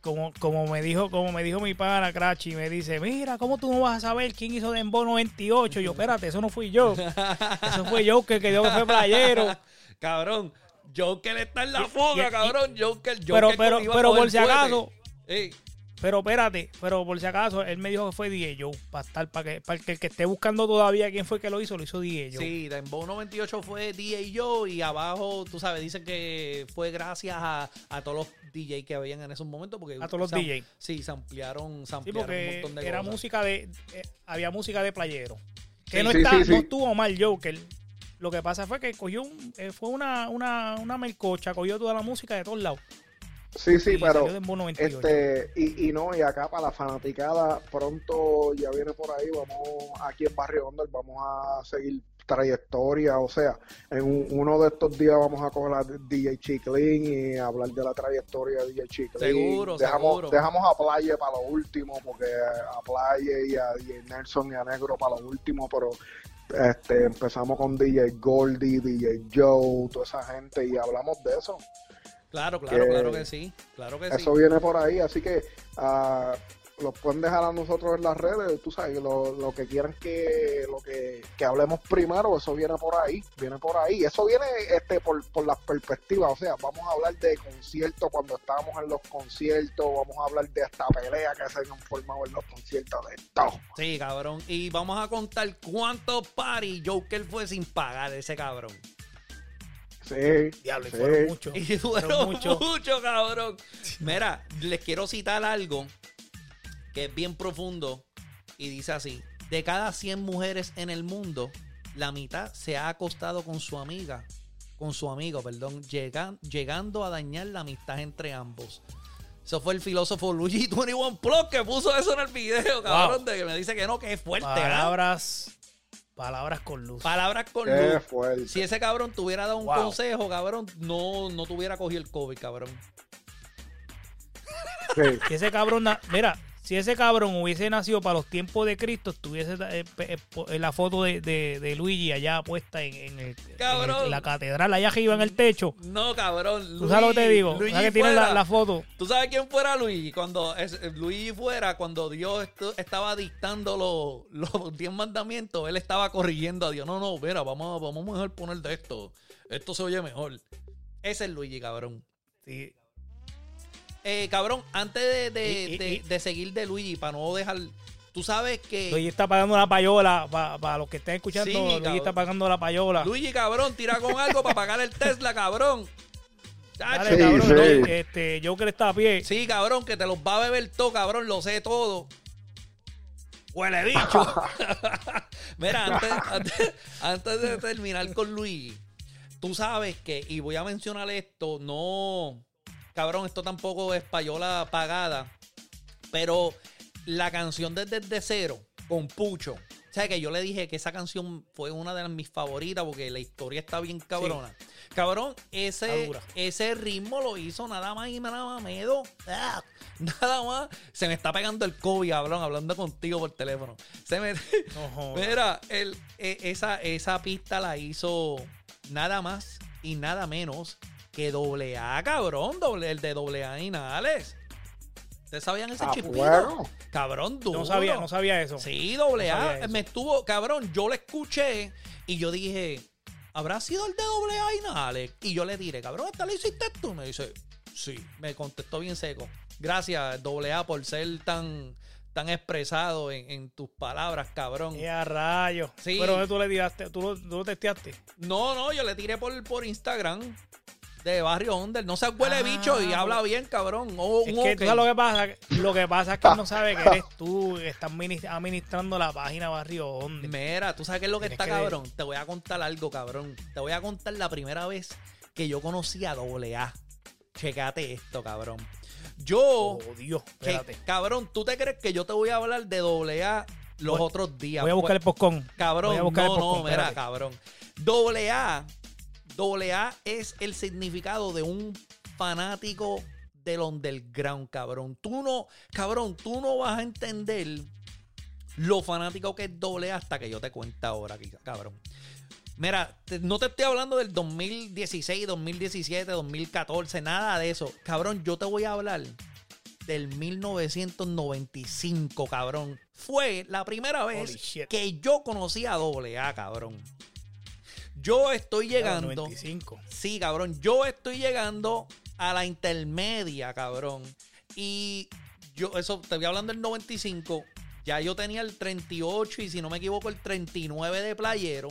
como, como me dijo, como me dijo mi pana Crachi, me dice, mira, ¿cómo tú no vas a saber quién hizo Dembow 98? Yo, espérate, eso no fui yo. Eso fue yo que dio que fue playero. Cabrón, Joker está en la fuga, cabrón. Joker, Joker pero, pero, pero por si acaso, pero espérate, pero por si acaso, él me dijo que fue DJ Joe, para estar, para que, para que el que esté buscando todavía quién fue que lo hizo, lo hizo DJ Joe. Sí, Dembow 98 fue DJ Joe y abajo, tú sabes, dicen que fue gracias a, todos los DJ que habían en esos momentos. Porque a todos los DJ. Sí, se ampliaron, se ampliaron un montón de era música de, eh, había música de playero. Que no, está, no estuvo mal Joker. Lo que pasa fue que cogió, eh, fue una, una, una melcocha, cogió toda la música de todos lados. Sí, sí, pero este y, y no, y acá para la fanaticada pronto ya viene por ahí, vamos aquí en Barrio Hondo, vamos a seguir trayectoria, o sea, en uno de estos días vamos a coger a DJ Chiclin y hablar de la trayectoria de DJ Chiclin. Seguro, dejamos, seguro. Dejamos a Playa para lo último, porque a Playa y a DJ Nelson y a Negro para lo último, pero este empezamos con DJ Goldie, DJ Joe, toda esa gente y hablamos de eso. Claro, claro, claro que sí. Claro que eso viene por ahí, así que uh, los pueden dejar a nosotros en las redes, tú sabes, lo, lo que quieran que lo que, hablemos primero, eso viene por ahí, viene por ahí. Eso viene este por, por las perspectivas, o sea, vamos a hablar de conciertos cuando estábamos en los conciertos, vamos a hablar de esta pelea que se han formado en los conciertos de todo. Sí, cabrón, y vamos a contar cuántos paris Joker fue sin pagar ese cabrón. Sí. Diablo, y fueron muchos. Y fueron muchos, cabrón. Mira, les quiero citar algo que es bien profundo y dice así: De cada 100 mujeres en el mundo, la mitad se ha acostado con su amiga, con su amigo, perdón, llegando a dañar la amistad entre ambos. Eso fue el filósofo Luigi 21 Plus que puso eso en el video, cabrón, de que me dice que no, que es fuerte. Palabras Palabras con luz. Palabras con Qué luz. Si ese cabrón tuviera dado un consejo, cabrón, no, no tuviera cogido el COVID, cabrón. Si ese cabrón, mira, si ese cabrón hubiese nacido para los tiempos de Cristo, estuviese eh, en la foto de, Luigi allá puesta en, la catedral, allá arriba en el techo. No, cabrón. ¿Tú sabes lo que te digo? Luigi ¿Sabes que tiene la, foto? ¿Tú sabes quién fuera Luigi? Cuando Luigi fuera, cuando Dios estaba dictando los, los diez mandamientos, él estaba corrigiendo a Dios. No, no, mira, vamos, vamos mejor poner de esto. Esto se oye mejor. Ese es Luigi, cabrón. Sí. Eh, cabrón, antes de, seguir de Luigi, para no dejar. Tú sabes que. Luigi está pagando la payola. Para, los que estén escuchando, Luigi está pagando la payola. Luigi, cabrón, tira con algo para pagar el Tesla, cabrón. Dale, cabrón, este, Joker está a pie. Sí, cabrón, que te los va a beber todo, cabrón, lo sé todo. Huele bicho. Mira, antes, antes, de terminar con Luigi, tú sabes que, y voy a mencionar esto, no, cabrón, esto tampoco es payola pagada. Pero la canción de Desde Cero con Pucho. O sea, que yo le dije que esa canción fue una de mis favoritas porque la historia está bien cabrona. Cabrón, ese, ese ritmo lo hizo nada más y nada más medo. Ah, nada más. Se me está pegando el COVID, cabrón, hablando contigo por teléfono. Se me. Mira, el, e, esa, esa pista la hizo nada más y nada menos que doble A, cabrón. Doble, el de doble A Inales. ¿Ustedes sabían ese ah, chipito? Cabrón, duro. No sabía, no sabía eso. Sí, doble A. me estuvo, cabrón, yo lo escuché y yo dije, ¿habrá sido el de doble A Inales? Y yo le diré, cabrón, ¿esta lo hiciste tú? Me dice, sí. Me contestó bien seco. Gracias, doble A, por ser tan tan expresado en, tus palabras, cabrón. Y a rayos. Sí. Pero tú le tiraste, tú lo, testeaste. No, no, yo le tiré por, por Instagram de Barrio Under. No se huele ah, bicho y habla bien, cabrón. es que tú sabes lo que pasa. Lo que pasa es que no sabe que eres tú que estás administrando la página Barrio Under. Mira, tú sabes qué es lo que está, cabrón. Te voy a contar algo, cabrón. Te voy a contar la primera vez que yo conocí a AA. Checate esto, cabrón. Yo. Oh, Dios, espérate. cabrón, ¿tú te crees que yo te voy a hablar de doble A los otros días? Voy a buscar el postcón. Cabrón, no, no, mira, cabrón. Doble A. Doble A es el significado de un fanático del underground, cabrón. Tú no, cabrón, tú no vas a entender lo fanático que es doble A hasta que yo te cuente ahora, cabrón. Mira, no te estoy hablando del 2016, 2017, 2014, nada de eso. Cabrón, yo te voy a hablar del 1995, cabrón. Fue la primera vez que yo conocí a AA, cabrón. Yo estoy llegando. 95. Sí, cabrón. Yo estoy llegando a la intermedia, cabrón. Y yo, eso, te voy hablando del 95. Ya yo tenía el 38 y si no me equivoco, el 39 de playero.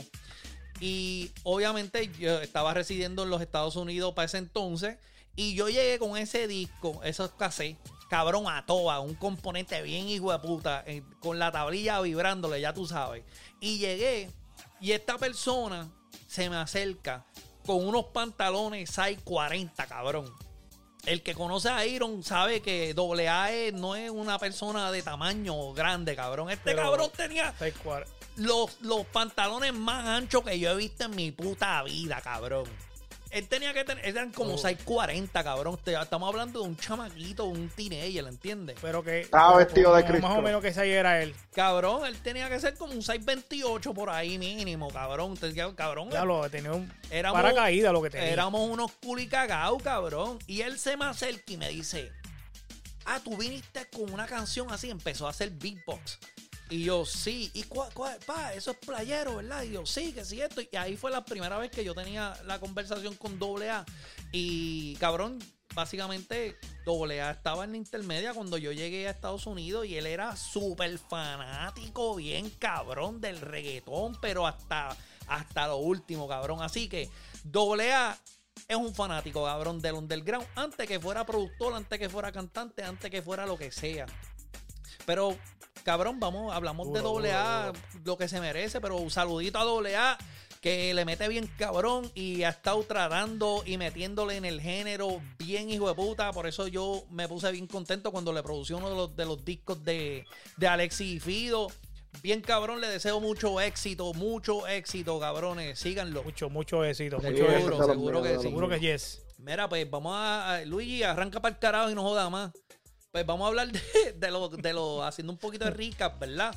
Y obviamente yo estaba residiendo en los Estados Unidos para ese entonces. Y yo llegué con ese disco, esos cassettes, cabrón a toa, un componente bien hijo de puta, eh, con la tablilla vibrándole, ya tú sabes. Y llegué, y esta persona se me acerca con unos pantalones size 40, cabrón. El que conoce a Iron sabe que AA no es una persona de tamaño grande, cabrón. Este cabrón tenía los, los pantalones más anchos que yo he visto en mi puta vida, cabrón. Él tenía que tener, eran como 6'40, cabrón. Estamos hablando de un chamaquito, un teenager, ¿entiendes? Pero que. Estaba vestido de Cristo. Más o menos que ese era él. Cabrón, él tenía que ser como un 6'28 por ahí mínimo, cabrón. Cabrón. Ya lo tenía un éramos, paracaídas lo que tenía. Éramos unos culicagados, cabrón. Y él se me acerca y me dice: Ah, tú viniste con una canción así. Empezó a hacer beatbox. Y yo, sí, y pa, eso es playero, ¿verdad? Y yo, sí, que sí, esto. Y ahí fue la primera vez que yo tenía la conversación con AA. Y cabrón, básicamente AA estaba en la intermedia cuando yo llegué a Estados Unidos y él era súper fanático, bien cabrón del reggaetón, pero hasta, hasta lo último, cabrón. Así que AA es un fanático, cabrón, del underground, antes que fuera productor, antes que fuera cantante, antes que fuera lo que sea. Pero cabrón, vamos, hablamos de doble A, lo que se merece, pero un saludito a doble A que le mete bien cabrón y ha estado tratando y metiéndole en el género bien hijo de puta. Por eso yo me puse bien contento cuando le produció uno de los, de los discos de, de Alexis y Fido. Bien cabrón, le deseo mucho éxito, mucho éxito, cabrones. Síganlo. Mucho, mucho éxito. Seguro, mucho seguro, que sí. Seguro que yes. Mira, pues vamos a, Luigi, arranca para el carajo y no joda más. Pues vamos a hablar de, de lo, de lo, haciendo un poquito de recap, ¿verdad?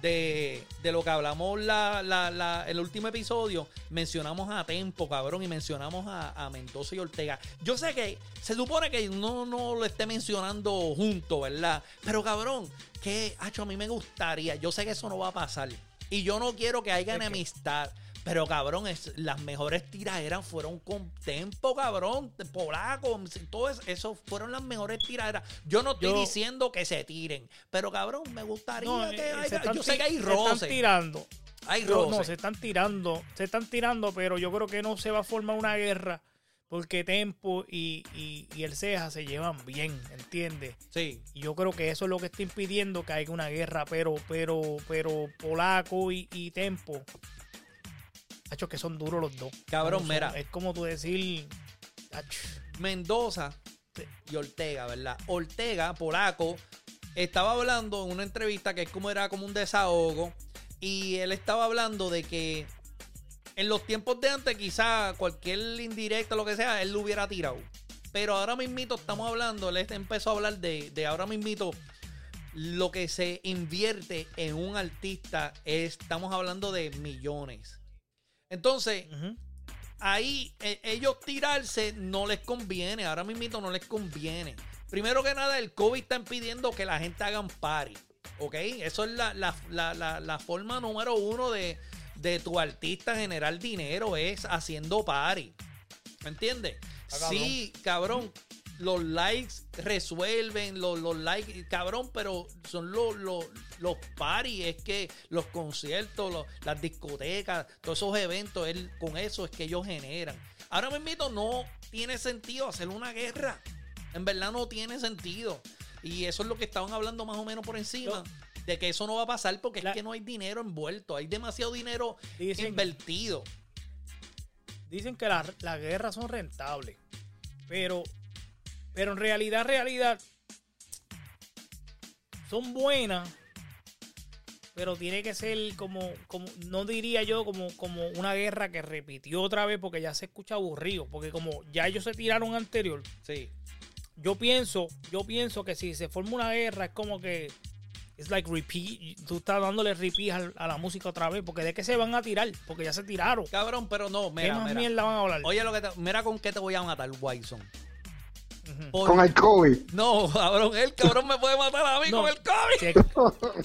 De, de lo que hablamos la, la, la, el último episodio. Mencionamos a Tempo, cabrón, y mencionamos a, a, Mendoza y Ortega. Yo sé que se supone que no, no lo esté mencionando junto, ¿verdad? Pero cabrón, que, hacho, a mí me gustaría. Yo sé que eso no va a pasar. Y yo no quiero que haya enemistad. Pero cabrón, es, las mejores tiraderas fueron con tempo, cabrón. Polaco, todo eso, fueron las mejores tiraderas. Yo no estoy diciendo que se tiren, pero cabrón, me gustaría que eh, haya. Yo sé que hay roces. Se están tirando. Hay roces. No, se están tirando. Se están tirando, pero yo creo que no se va a formar una guerra. Porque Tempo y, y, y, el Ceja se llevan bien, ¿entiendes? Sí. Y yo creo que eso es lo que está impidiendo que haya una guerra, pero, pero, pero Polaco y, y Tempo hecho que son duros los dos. Cabrón, mira. Es como tú decir. Mendoza y Ortega, ¿verdad? Ortega, polaco, estaba hablando en una entrevista que es como era como un desahogo. Y él estaba hablando de que en los tiempos de antes, quizá cualquier indirecto, lo que sea, él lo hubiera tirado. Pero ahora mismito estamos hablando, él empezó a hablar de, de ahora mismito lo que se invierte en un artista. estamos hablando de millones. Entonces, ahí e, ellos tirarse no les conviene. Ahora mismo no les conviene. Primero que nada, el COVID está impidiendo que la gente haga un party. ¿Ok? Eso es la, forma número uno de, de, tu artista generar dinero, es haciendo party. ¿Me entiendes? Sí, cabrón los likes resuelven, los, likes, cabrón, pero son los, los, los paris, es que los conciertos, las discotecas, todos esos eventos, él, con eso es que ellos generan. Ahora mismo no tiene sentido hacer una guerra. En verdad no tiene sentido. Y eso es lo que estaban hablando más o menos por encima. de que eso no va a pasar porque es que no hay dinero envuelto. Hay demasiado dinero invertido. Dicen que las guerras son rentables. Pero pero en realidad, realidad, son buenas, pero tiene que ser como, como no diría yo, como, como una guerra que repitió otra vez porque ya se escucha aburrido, porque como ya ellos se tiraron anterior. Sí. Yo pienso, yo pienso que si se forma una guerra es como que es like repeat, tú estás dándole repeat a, la música otra vez, porque de qué se van a tirar, porque ya se tiraron. Cabrón, pero no, mira, ¿Qué más mierda van a hablar? Oye, lo que mira con qué te voy a matar, Con el COVID. No, cabrón, el cabrón me puede matar a mí con el COVID.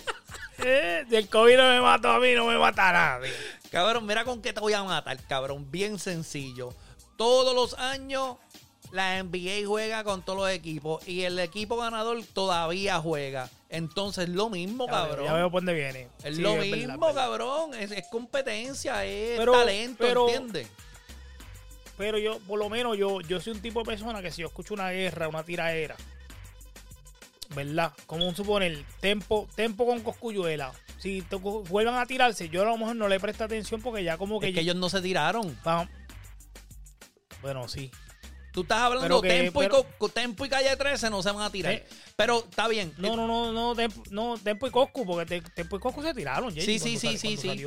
eh, si el COVID no me mató a mí, no me matará. Cabrón, mira con qué te voy a matar, cabrón. Bien sencillo. Todos los años la NBA juega con todos los equipos y el equipo ganador todavía juega. Entonces, lo mismo, cabrón. ya veo por dónde viene. Es lo mismo, cabrón. Es, competencia, es talento, ¿entiendes? Pero yo, por lo menos, yo, yo soy un tipo de persona que si yo escucho una guerra, una tiraera, ¿verdad? Como un suponer, tempo, tempo con coscuyuela. Si vuelvan a tirarse, yo a lo mejor no le presto atención porque ya como que. Es que ellos no se tiraron. Bueno, sí. Tú estás hablando de tempo, y tempo y calle 13 no se van a tirar. Eh, pero está bien. No, no, no, no, tempo, no, tempo y Coscu, porque Tempo y Coscu se tiraron. sí, sí, sí, sí, sí.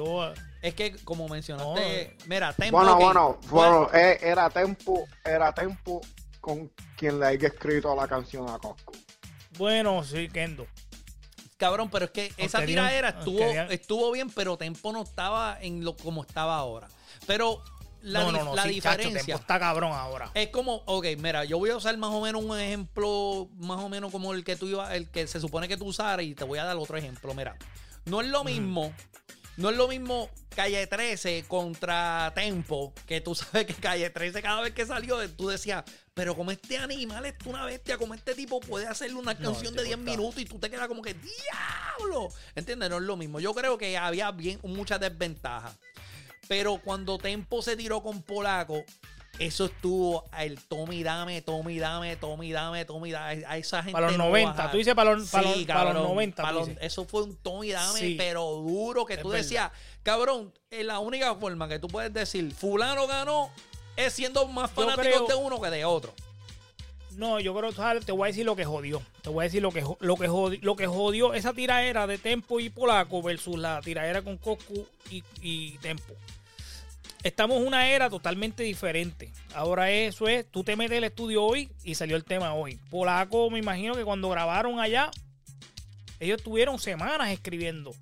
es que como mencionaste, eh. mira, Tempo. Bueno, bueno, bueno, eh, era Tempo, era Tempo con quien le haya escrito la canción a Coscu. Bueno, sí, Kendo. Cabrón, pero es que esa tiradera estuvo, estuvo bien, pero Tempo no estaba en lo como estaba ahora. Pero la, no, la diferencia está cabrón ahora. Es como, ok, mira, yo voy a usar más o menos un ejemplo, más o menos como el que tú ibas, el que se supone que tú usaras, y te voy a dar otro ejemplo. Mira, no es lo mismo, no es lo mismo Calle 13 contra Tempo, que tú sabes que Calle 13 cada vez que salió, tú decías, pero como este animal es una bestia, como este tipo puede hacerle una canción de 10 minutos y tú te quedas como que, diablo. ¿Entiendes? No es lo mismo. Yo creo que había bien muchas desventajas. Pero cuando Tempo se tiró con Polaco, eso estuvo el Tommy dame, Tommy dame, Tommy dame, Tommy dame. A esa gente. Para los 90, tú dices para los, para, para los 90. eso fue un Tommy dame, pero duro que tú decías, cabrón, la única forma que tú puedes decir, Fulano ganó es siendo más fanático de uno que de otro. No, yo creo que te voy a decir lo que jodió. Te voy a decir lo que, lo que, jodió, lo que jodió esa tiraera de Tempo y Polaco versus la tiraera con Coscu y, y Tempo estamos en una era totalmente diferente. Ahora eso es, tú te metes el estudio hoy y salió el tema hoy. Polaco, me imagino que cuando grabaron allá, ellos tuvieron semanas escribiendo.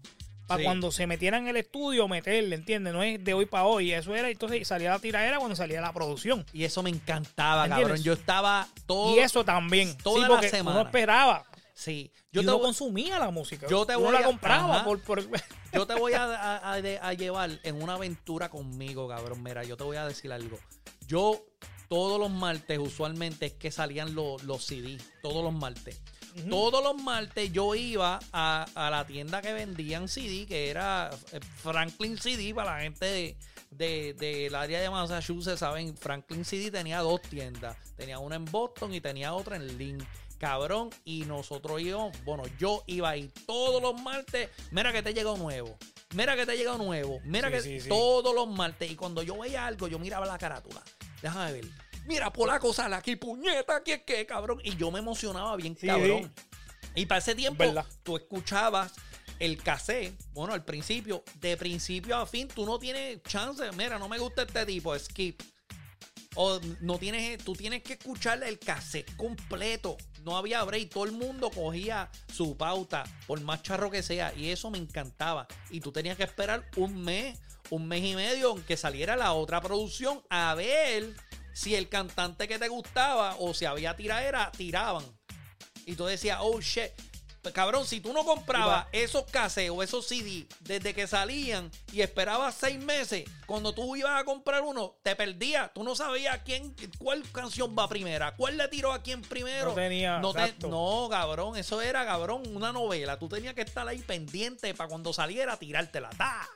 Para cuando se metieran en el estudio, meterle, ¿entiendes? No es de hoy para hoy. Eso era, entonces salía la tiradera cuando salía la producción. Y eso me encantaba, cabrón. Yo estaba todo. Y eso también. Toda sí, porque uno esperaba. Sí. Yo te, consumía la música. Yo te voy la compraba por, Yo te voy a, llevar en una aventura conmigo, cabrón. Mira, yo te voy a decir algo. Yo todos los martes usualmente es que salían los, los CD. Todos los martes. Todos los martes yo iba a, la tienda que vendían CD, que era eh, Franklin CD para la gente del de, área de Massachusetts, ¿saben? Franklin CD tenía dos tiendas. Tenía una en Boston y tenía otra en Lynn. Cabrón, y nosotros íbamos, bueno, yo iba ahí todos los martes. Mira que te llegó nuevo. Mira que te llegó nuevo. Mira que todos los martes. Y cuando yo veía algo, yo miraba la carátula. Déjame ver mira, polaco sale aquí, puñeta, aquí es que, cabrón. Y yo me emocionaba bien, cabrón. Y para ese tiempo, tú escuchabas el cassette, bueno, al principio, de principio a fin, tú no tienes chance. Mira, no me gusta este tipo, skip. O no tienes, tú tienes que escuchar el cassette completo. No había break, todo el mundo cogía su pauta, por más charro que sea, y eso me encantaba. Y tú tenías que esperar un mes, un mes y medio, que saliera la otra producción a ver si el cantante que te gustaba o si había tiradera, tiraban. Y tú decías, oh shit. Cabrón, si tú no comprabas esos cassettes o esos CD desde que salían y esperabas seis meses, cuando tú ibas a comprar uno, te perdías. Tú no sabías quién, cuál canción va primera, cuál le tiró a quién primero. No tenía. No, no, cabrón, eso era, cabrón, una novela. Tú tenías que estar ahí pendiente para cuando saliera tirártela. ¡Ta!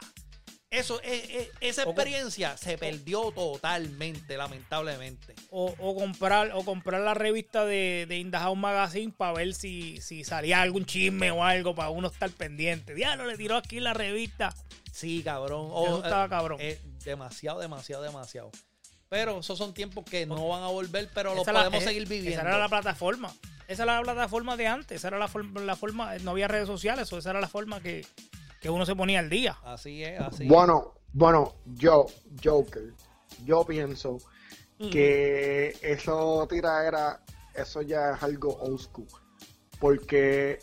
Eso, eh, eh, esa experiencia se perdió totalmente, lamentablemente. O, comprar, o comprar la revista de, de Magazine para ver si, si salía algún chisme o algo para uno estar pendiente. Diablo, le tiró aquí la revista. Sí, cabrón. Eso estaba cabrón. demasiado, demasiado, demasiado. Pero esos son tiempos que no van a volver, pero los podemos seguir viviendo. Esa era la plataforma. Esa era la plataforma de antes. Esa era la, la forma. No había redes sociales, o esa era la forma que, que uno se ponía al día. Así es, así Bueno, bueno, yo, Joker, yo pienso que eso era eso ya es algo old school. Porque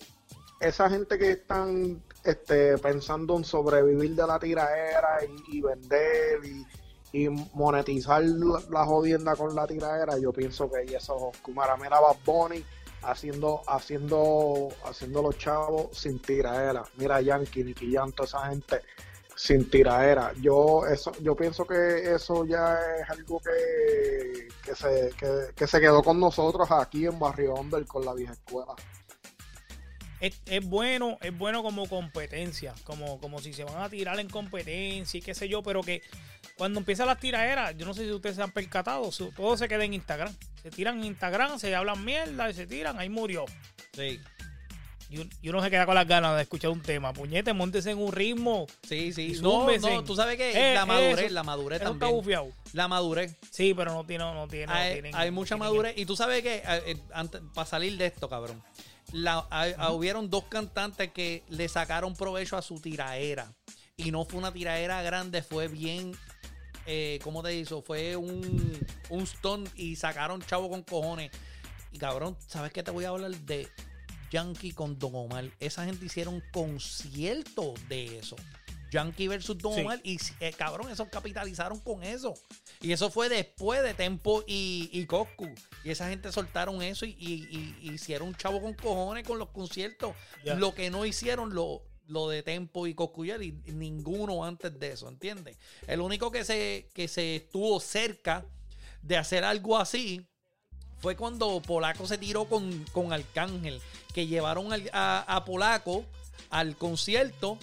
esa gente que están este, pensando en sobrevivir de la tiraera y, vender y, monetizar la, jodienda con la tiraera, yo pienso que eso es Mira, mira Bad Bunny haciendo, haciendo, haciendo los chavos sin tiraera. Mira Yankee, Nicky Jam, toda esa gente sin tiraera. Yo eso, yo pienso que eso ya es algo que, que se, que, se quedó con nosotros aquí en Barrio Under con la vieja escuela. Es, es, bueno, es bueno como competencia, como, como si se van a tirar en competencia y qué sé yo, pero que cuando empiezan las tiraderas, yo no sé si ustedes se han percatado, todo se queda en Instagram. Se tiran en Instagram, se hablan mierda y se tiran, ahí murió. Sí. Y, uno se queda con las ganas de escuchar un tema. Puñete, montes en un ritmo. Sí, sí. No, no, tú sabes que eh, la madurez, la madurez también. La madurez. Sí, pero no tiene, no tiene. Hay, mucha madurez. Y tú sabes que, eh, para salir de esto, cabrón, la, hubieron dos cantantes que le sacaron provecho a su tiraera. Y no fue una tiraera grande, fue bien eh, ¿cómo te hizo? Fue un, un stunt y sacaron chavo con cojones. Y cabrón, ¿sabes qué te voy a hablar de Yankee con Don Omar? Esa gente hicieron concierto de eso. Yankee versus Don Omar. Y eh, cabrón, esos capitalizaron con eso. Y eso fue después de Tempo y, y Coscu. Y esa gente soltaron eso y, y, hicieron chavo con cojones con los conciertos. Lo que no hicieron lo, lo de Tempo y Coscuyel y ninguno antes de eso, ¿entiendes? El único que se, que se estuvo cerca de hacer algo así fue cuando Polaco se tiró con, con Arcángel, que llevaron a, Polaco al concierto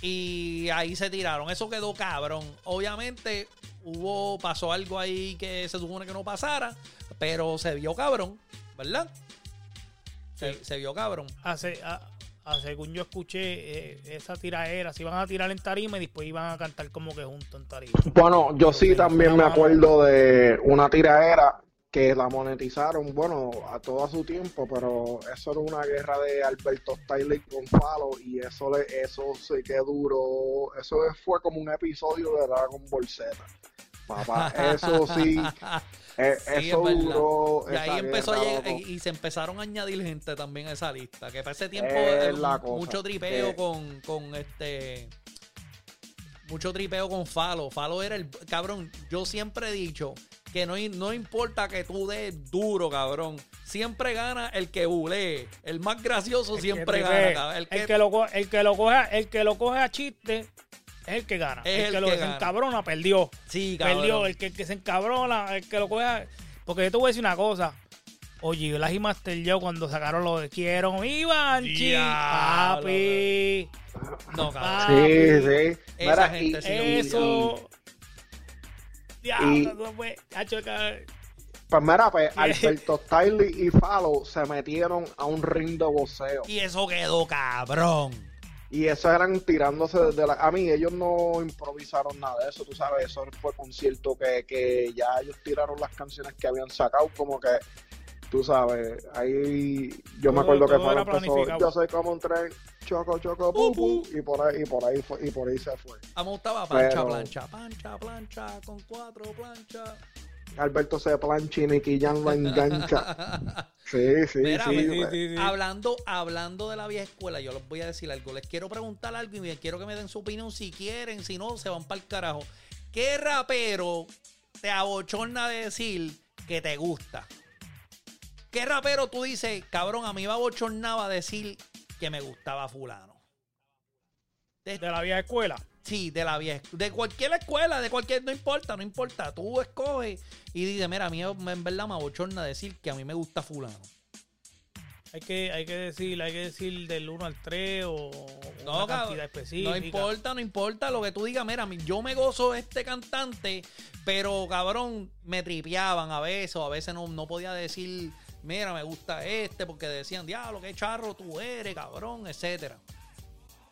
y ahí se tiraron. Eso quedó cabrón. Obviamente hubo, pasó algo ahí que se supone que no pasara, pero se vio cabrón, ¿verdad? Se, vio cabrón. Hace, según yo escuché, eh, esa tiraera, si iban a tirar en tarima y después iban a cantar como que juntos en tarima. Bueno, yo sí también me acuerdo de una tiraera que la monetizaron, bueno, a todo su tiempo, pero eso era una guerra de Alberto Styler con Falo y eso le, eso sí que duro, eso fue como un episodio de Dragon Ball Z. Papá, eso sí. Eh, eso duró. Y ahí empezó a llegar, y se empezaron a añadir gente también a esa lista. Que para ese tiempo mucho tripeo con, con este. Mucho tripeo con Falo. Falo era el. Cabrón, yo siempre he dicho que no, no importa que tú des duro, cabrón. Siempre gana el que bulee. El más gracioso siempre gana. El que, el que, lo, el que lo coge, el que lo coge a chiste es el que gana. el, que lo que se encabrona perdió. Sí, cabrón. Perdió. El que, se encabrona, el que lo coge. Porque yo te voy a decir una cosa. Oye, la Master yo cuando sacaron lo de quiero Iván, papi. No, cabrón. Sí, sí. Esa gente sí Eso. Diablo, no fue. Pues mira, pues Alberto Stiley y Falo se metieron a un ring de boxeo. Y eso quedó cabrón. Y eso eran tirándose desde la... A mí ellos no improvisaron nada de eso, tú sabes, eso fue concierto que, que ya ellos tiraron las canciones que habían sacado, como que, tú sabes, ahí yo me acuerdo que fue empezó, yo soy como un tren, choco, choco, pum, y por ahí, y por ahí fue, y por ahí se fue. A mí me gustaba plancha, plancha, plancha, plancha, con cuatro planchas. Alberto se plancha y Nicky Jan lo engancha. Sí, sí, sí, Hablando, hablando de la vieja escuela, yo les voy a decir algo. Les quiero preguntar algo y quiero que me den su opinión si quieren, si no, se van para el carajo. ¿Qué rapero te abochorna de decir que te gusta? ¿Qué rapero tú dices, cabrón, a mí me abochornaba decir que me gustaba fulano? De, la vieja escuela. Sí, de la vieja. De cualquier escuela, de cualquier. No importa, no importa. Tú escoges y dices, mira, a mí en verdad me abochorna decir que a mí me gusta Fulano. Hay que, hay que decir, hay que decir del 1 al 3 o no, una cantidad específica. No importa, no importa lo que tú digas. Mira, yo me gozo este cantante, pero cabrón, me tripeaban a veces, o a veces no, no podía decir, mira, me gusta este, porque decían, diablo, qué charro tú eres, cabrón, etcétera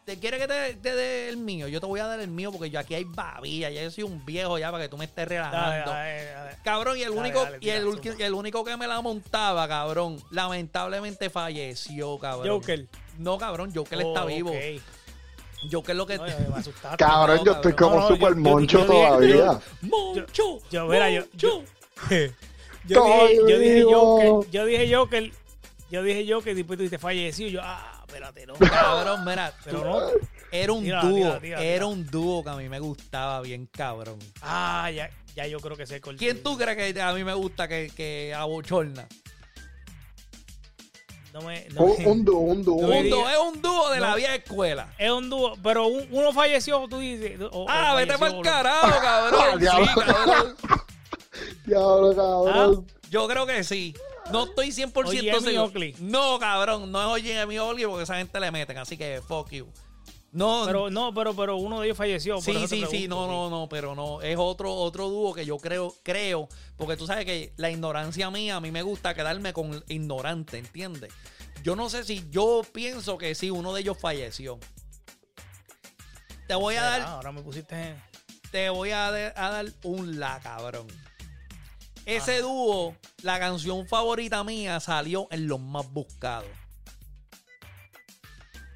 te quiere que te, dé el mío, yo te voy a dar el mío porque yo aquí hay babilla, ya yo soy un viejo ya para que tú me estés relajando. Cabrón, y el único y el, único que me la montaba, cabrón, lamentablemente falleció, cabrón. Joker. No, cabrón, Joker está oh, vivo. Joker lo que no, Cabrón, yo estoy como super moncho todavía. moncho. Yo, mira, yo, yo, yo, dije, yo dije Joker, yo dije Joker, yo dije Joker y después tú dices falleció, yo ah espérate, no. Cabrón, mira, pero no. Era un dúo, era un dúo que a mí me gustaba bien, cabrón. Ah, ya, ya yo creo que sé cuál. ¿Quién tú crees que a mí me gusta que, que abochorna? No me, no un, dúo, un dúo. Un dúo, es un dúo de la vieja escuela. Es un dúo, pero uno falleció, tú dices. ah, vete para el carajo, cabrón. sí, cabrón. Diablo, cabrón. Ah, yo creo que sí. No estoy 100% seguro. No, cabrón, no es Oye mi Oakley porque esa gente le meten, así que fuck you. No, pero no, pero pero uno de ellos falleció. Sí, sí, sí, no, no, no, pero no, es otro otro dúo que yo creo creo, porque tú sabes que la ignorancia mía a mí me gusta quedarme con ignorante, ¿entiendes? Yo no sé si yo pienso que sí uno de ellos falleció. Te voy a dar Ahora me pusiste Te voy a, a dar un la, cabrón. Ese dúo, la canción favorita mía salió en los más buscados.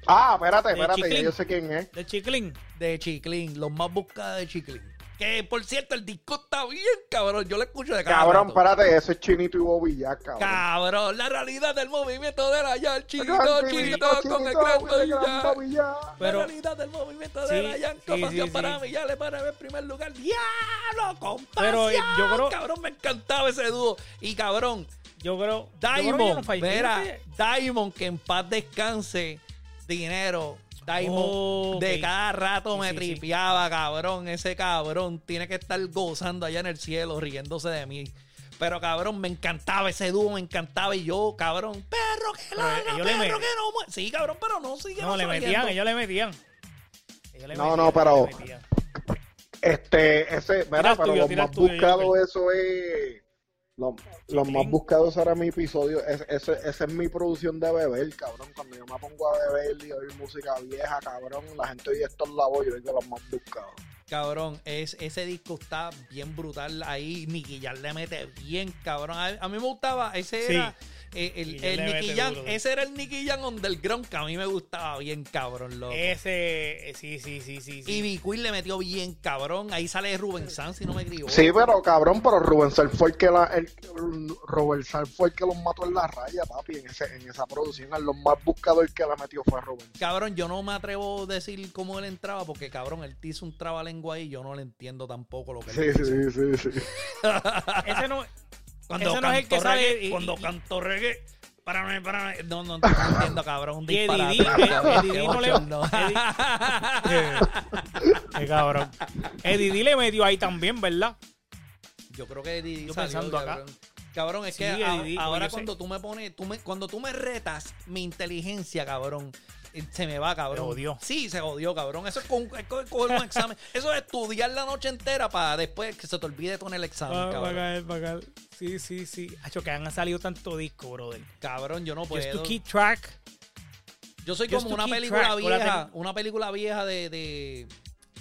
Ah, espérate, espérate, yo sé quién es. De Chiclin. De Chiclin, los más buscados de Chiclin. Que por cierto, el disco está bien, cabrón. Yo lo escucho de cada Cabrón, párate, eso es Chinito y Bobby ya, cabrón. Cabrón, la realidad del movimiento de la ya, el chinito, chinito, con el gran Bobby ya. La realidad del movimiento de la ya, compasión para mí, ya le para en primer lugar. ¡Diablo, compasión! Pero yo creo... Cabrón, me encantaba ese dúo. Y cabrón, yo creo... Diamond, mira, Diamond, que en paz descanse, dinero Diamond de cada rato me tripeaba, cabrón. Ese cabrón tiene que estar gozando allá en el cielo, riéndose de mí. Pero cabrón, me encantaba ese dúo, me encantaba. Y yo, cabrón, perro que ladra, perro que no Sí, cabrón, pero no sigue. No, le metían, ellos le metían. no, no, pero. Este, ese, mira, pero lo más buscado eso es los, más buscados era mi episodio. Esa es mi producción de beber, cabrón. Cuando yo me pongo a beber y oír música vieja, cabrón, la gente oye esto en la voz, yo digo los más buscados. Cabrón, es, ese disco está bien brutal ahí. Nicky Jam le mete bien, cabrón. A, a mí me gustaba, ese era eh, el, el, Nicky Jam, ese era el Nicky Jam underground que a mí me gustaba bien, cabrón, loco. Ese, eh, sí, sí, sí, sí. Y B le metió bien, cabrón. Ahí sale Rubén Sanz, si no me equivoco. Sí, pero cabrón, pero Rubén Sanz fue el que la, el, Sanz fue el que los mató en la raya, papi, en, ese, en esa producción. Los más buscadores que la metió fue Rubén. Cabrón, yo no me atrevo a decir cómo él entraba, porque cabrón, él te hizo un trabalengua ahí, yo no le entiendo tampoco lo que sí, sí, sí, sí, sí. ese no cuando no es el que sabe. cuando cantó reggae. Párame, párame. No, no, no entiendo, cabrón. Un disparate. Eddie no le. Qué cabrón. Eddie le metió ahí también, ¿verdad? Yo creo que Eddie Yo pensando acá. Cabrón, es que ahora cuando tú me pones, tú me, cuando tú me retas mi inteligencia, cabrón, se me va, cabrón. Se jodió. Sí, se jodió, cabrón. Eso es coger un examen. Eso es estudiar la noche entera para después que se te olvide con el examen, cabrón. Para para Sí, sí, sí. Hacho, que han salido tanto disco, brother. Cabrón, yo no puedo. Just to keep track. Yo soy como una película vieja, una película vieja de, de,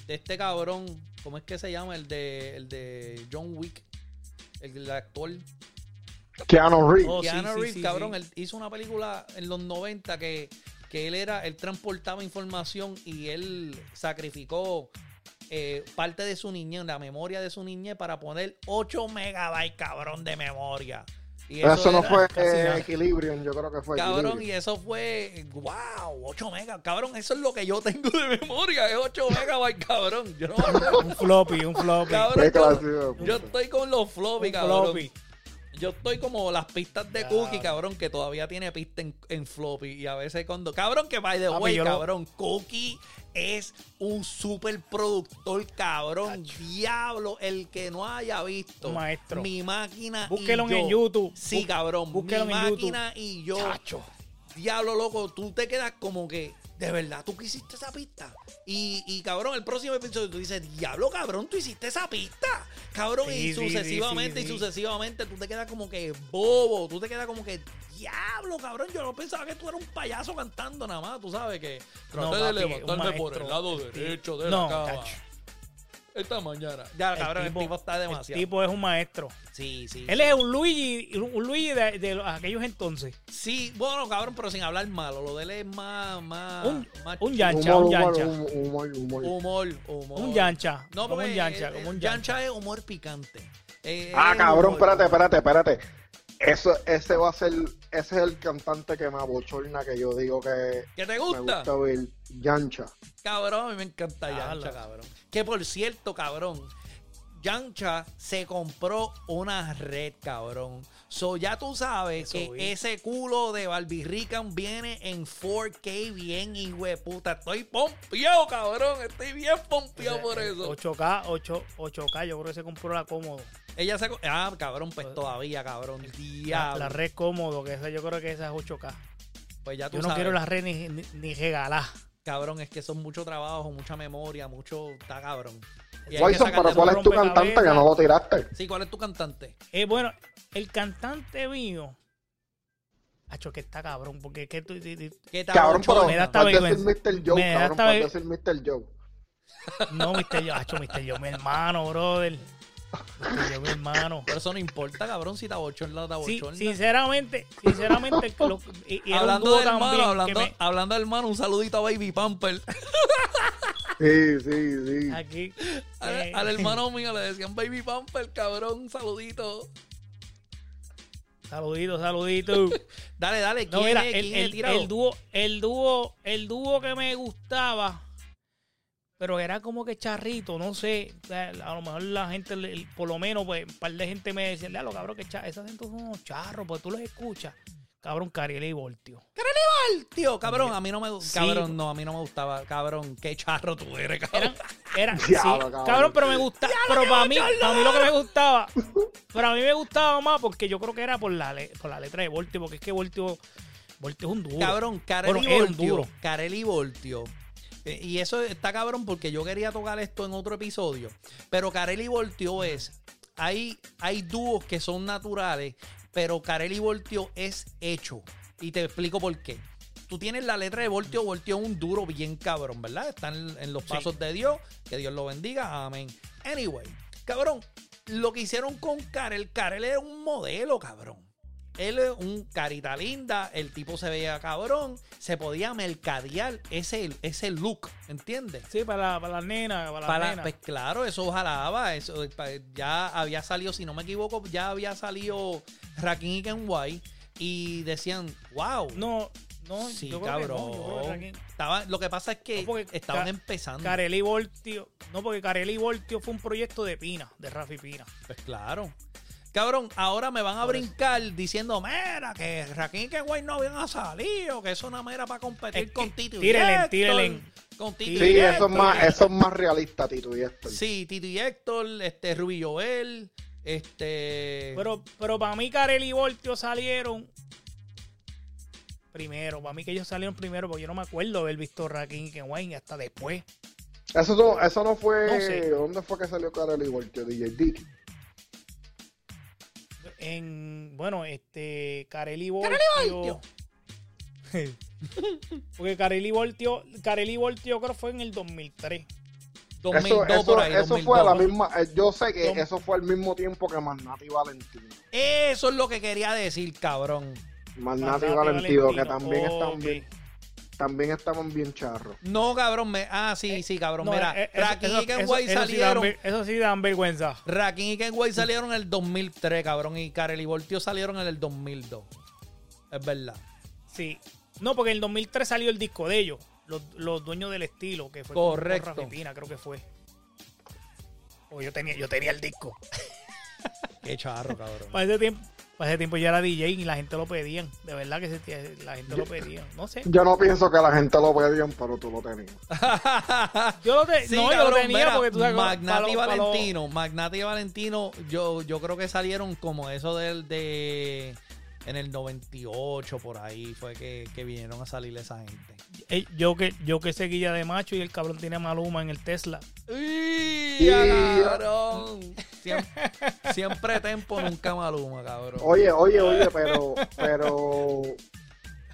de, este cabrón. ¿Cómo es que se llama? El de, el de John Wick. El, actor. Keanu Reeves. Oh, Keanu Reeves, cabrón. Él hizo una película en los 90 que que él era, él transportaba información y él sacrificó eh, parte de su niñez, la memoria de su niñez, para poner 8 megabytes, cabrón, de memoria. Y eso, no fue eh, Equilibrium, yo creo que fue. Cabrón, y eso fue, wow, 8 megas, cabrón, eso es lo que yo tengo de memoria, es 8 megabytes, cabrón. Yo no, un floppy, un floppy. Cabrón, yo, estoy con los floppy, cabrón. Floppy. Yo estoy como las pistas de Cookie, cabrón, que todavía tiene pista en, floppy. Y a veces cuando. Cabrón, que by the way, cabrón, Cookie es un super productor, cabrón. Diablo, el que no haya visto. Maestro. Mi máquina. Búsquelo en YouTube. Sí, cabrón. Búsquelo mi máquina y yo. Chacho. Diablo, loco, tú te quedas como que ¿De verdad tú quisiste esa pista? Y, y cabrón, el próximo episodio tú dices, diablo, cabrón, tú hiciste esa pista. Cabrón, y sucesivamente y sucesivamente tú te quedas como que bobo, tú te quedas como que, diablo, cabrón, yo no pensaba que tú eras un payaso cantando nada más, tú sabes que no, de levantarte por el lado derecho de la cama esta mañana. Ya, cabrón, el tipo, está demasiado. El tipo es un maestro. Sí, sí. Él es un Luigi, un Luigi de, aquellos entonces. Sí, bueno, cabrón, pero sin hablar malo. Lo de él es más. más un, más un yancha, un yancha. Humor, humor, humor. Un yancha. No, como un yancha. Como un yancha es humor picante. Eh, ah, cabrón, espérate, espérate, espérate. Eso, ese va a ser, ese es el cantante que me abochorna, que yo digo que... ¿Que te gusta? Me gusta ver Yancha. Cabrón, a mí me encanta Yancha, cabrón. Que por cierto, cabrón, Yancha se compró una red, cabrón. So ya tú sabes que ese culo de Barbie viene en 4K bien, hijo de puta. Estoy pompeado, cabrón. Estoy bien pompeado por eso. 8K, 8, 8K, yo creo que se compró la cómodo. Ella se. Ah, cabrón, pues, pues todavía, cabrón. Diablo. La, red cómodo, que esa yo creo que esa es 8K. Pues ya tú Yo no quiero la red ni, ni, regalar. Cabrón, es que son mucho trabajo, mucha memoria, mucho. Está cabrón. Wilson, pero ¿cuál es tu cantante que no lo tiraste? Sí, ¿cuál es tu cantante? Eh, bueno, el cantante mío. Hacho, que está cabrón, porque es que tú. ¿Qué cabrón, pero me da esta vergüenza. Mr. Joe, me da esta decir Mr. Joe. No, Mr. Joe, hacho, Mr. Joe, mi hermano, brother. Yo, mi hermano. Pero eso no importa, cabrón, si está bochorna, está bochorna. Sí, sinceramente, sinceramente, y, hablando del hermano, hablando, hablando del hermano, un saludito a Baby Pamper. Sí, sí, sí. Aquí. Al, al, hermano mío le decían Baby Pamper, cabrón, un saludito. Saludito, saludito. dale, dale. ¿Quién no, mira, el, el, el, dúo, el dúo, el dúo que me gustaba pero era como que charrito, no sé, a lo mejor la gente, por lo menos, pues, un par de gente me decía, lo cabrón, que esas gente son unos charros, pues tú los escuchas. Cabrón, Cariel y Voltio. ¡Cariel y Voltio! Cabrón, a mí no me gustaba. Cabrón, no, a mí no me gustaba. Cabrón, qué charro tú eres, cabrón. Era, sí, cabrón. pero me gustaba. Pero para mí, para mí lo que me gustaba. Para mí me gustaba más porque yo creo que era por la, por la letra de Voltio, porque es que Voltio. Voltio es un duro. Cabrón, Carel y Voltio. Carel y Voltio y eso está cabrón porque yo quería tocar esto en otro episodio. Pero Carelli volteó es. Hay, hay dúos que son naturales, pero Carelli volteó es hecho. Y te explico por qué. tú tienes la letra de Voltio, Voltio un duro bien cabrón, ¿verdad? Están en, los pasos de Dios, que Dios lo bendiga, amén. Anyway, cabrón, lo que hicieron con Karel, Karel era un modelo, cabrón. Él es un carita linda, el tipo se veía cabrón, se podía mercadear ese, ese look, ¿entiendes? Sí, para, para las nenas, para, las nenas. Pues claro, eso jalaba, eso ya había salido, si no me equivoco, ya había salido Rakim y Kenway y decían, wow. No, no, sí, cabrón. Estaba, lo que pasa es que estaban empezando. Carelli Voltio, no, porque Carelli Voltio fue un proyecto de Pina, de Rafi Pina. Pues claro. Cabrón, ahora me van a brincar diciendo, mira, que Rakim y Kenway no habían salido, que eso es una mera para competir con Tito y Héctor. Con Tito sí, eso es más, eso es más realista, Tito y Héctor. Sí, Tito y Héctor, este, Ruby Joel, este... Pero, pero para mí Carelli y Voltio salieron primero. Para mí que ellos salieron primero, porque yo no me acuerdo haber visto Rakim y Kenway hasta después. Eso no, eso no fue... ¿Dónde fue que salió Carelli y Voltio? DJ Dick en, bueno, este, Carelli Voltio. Porque Carelli Voltio, Carelli Voltio creo fue en el 2003. 2002 eso, por ahí, eso fue la misma, eh, yo sé que eso fue al mismo tiempo que Magnati Valentino. Eso es lo que quería decir, cabrón. Magnati, Valentino, que también están bien también estaban bien charros. No, cabrón, me, ah, sí, eh, sí, cabrón. Mira, eh, y Kenway salieron. eso sí dan vergüenza. Rakim y Kenway salieron en el 2003, cabrón. Y Karel y Voltio salieron en el 2002. Es verdad. Sí. No, porque en el 2003 salió el disco de ellos. Los, dueños del estilo, que fue Correcto. Con creo que fue. O yo tenía, yo tenía el disco. Qué charro, cabrón. Para ese tiempo, para ese tiempo ya era DJ y la gente lo pedían. De verdad que la gente lo pedía. No sé. Yo no pienso que la gente lo pedían, pero tú lo tenías. yo lo, no, yo lo tenía porque tú sabes Magnati y Valentino. Magnati y Valentino, yo, yo creo que salieron como eso del de en el 98 por ahí fue que, que vinieron a salir esa gente. yo que yo que seguía de macho y el cabrón tiene Maluma en el Tesla. ¡Uy, cabrón! Siempre, tempo, nunca Maluma, cabrón. Oye, oye, oye, pero pero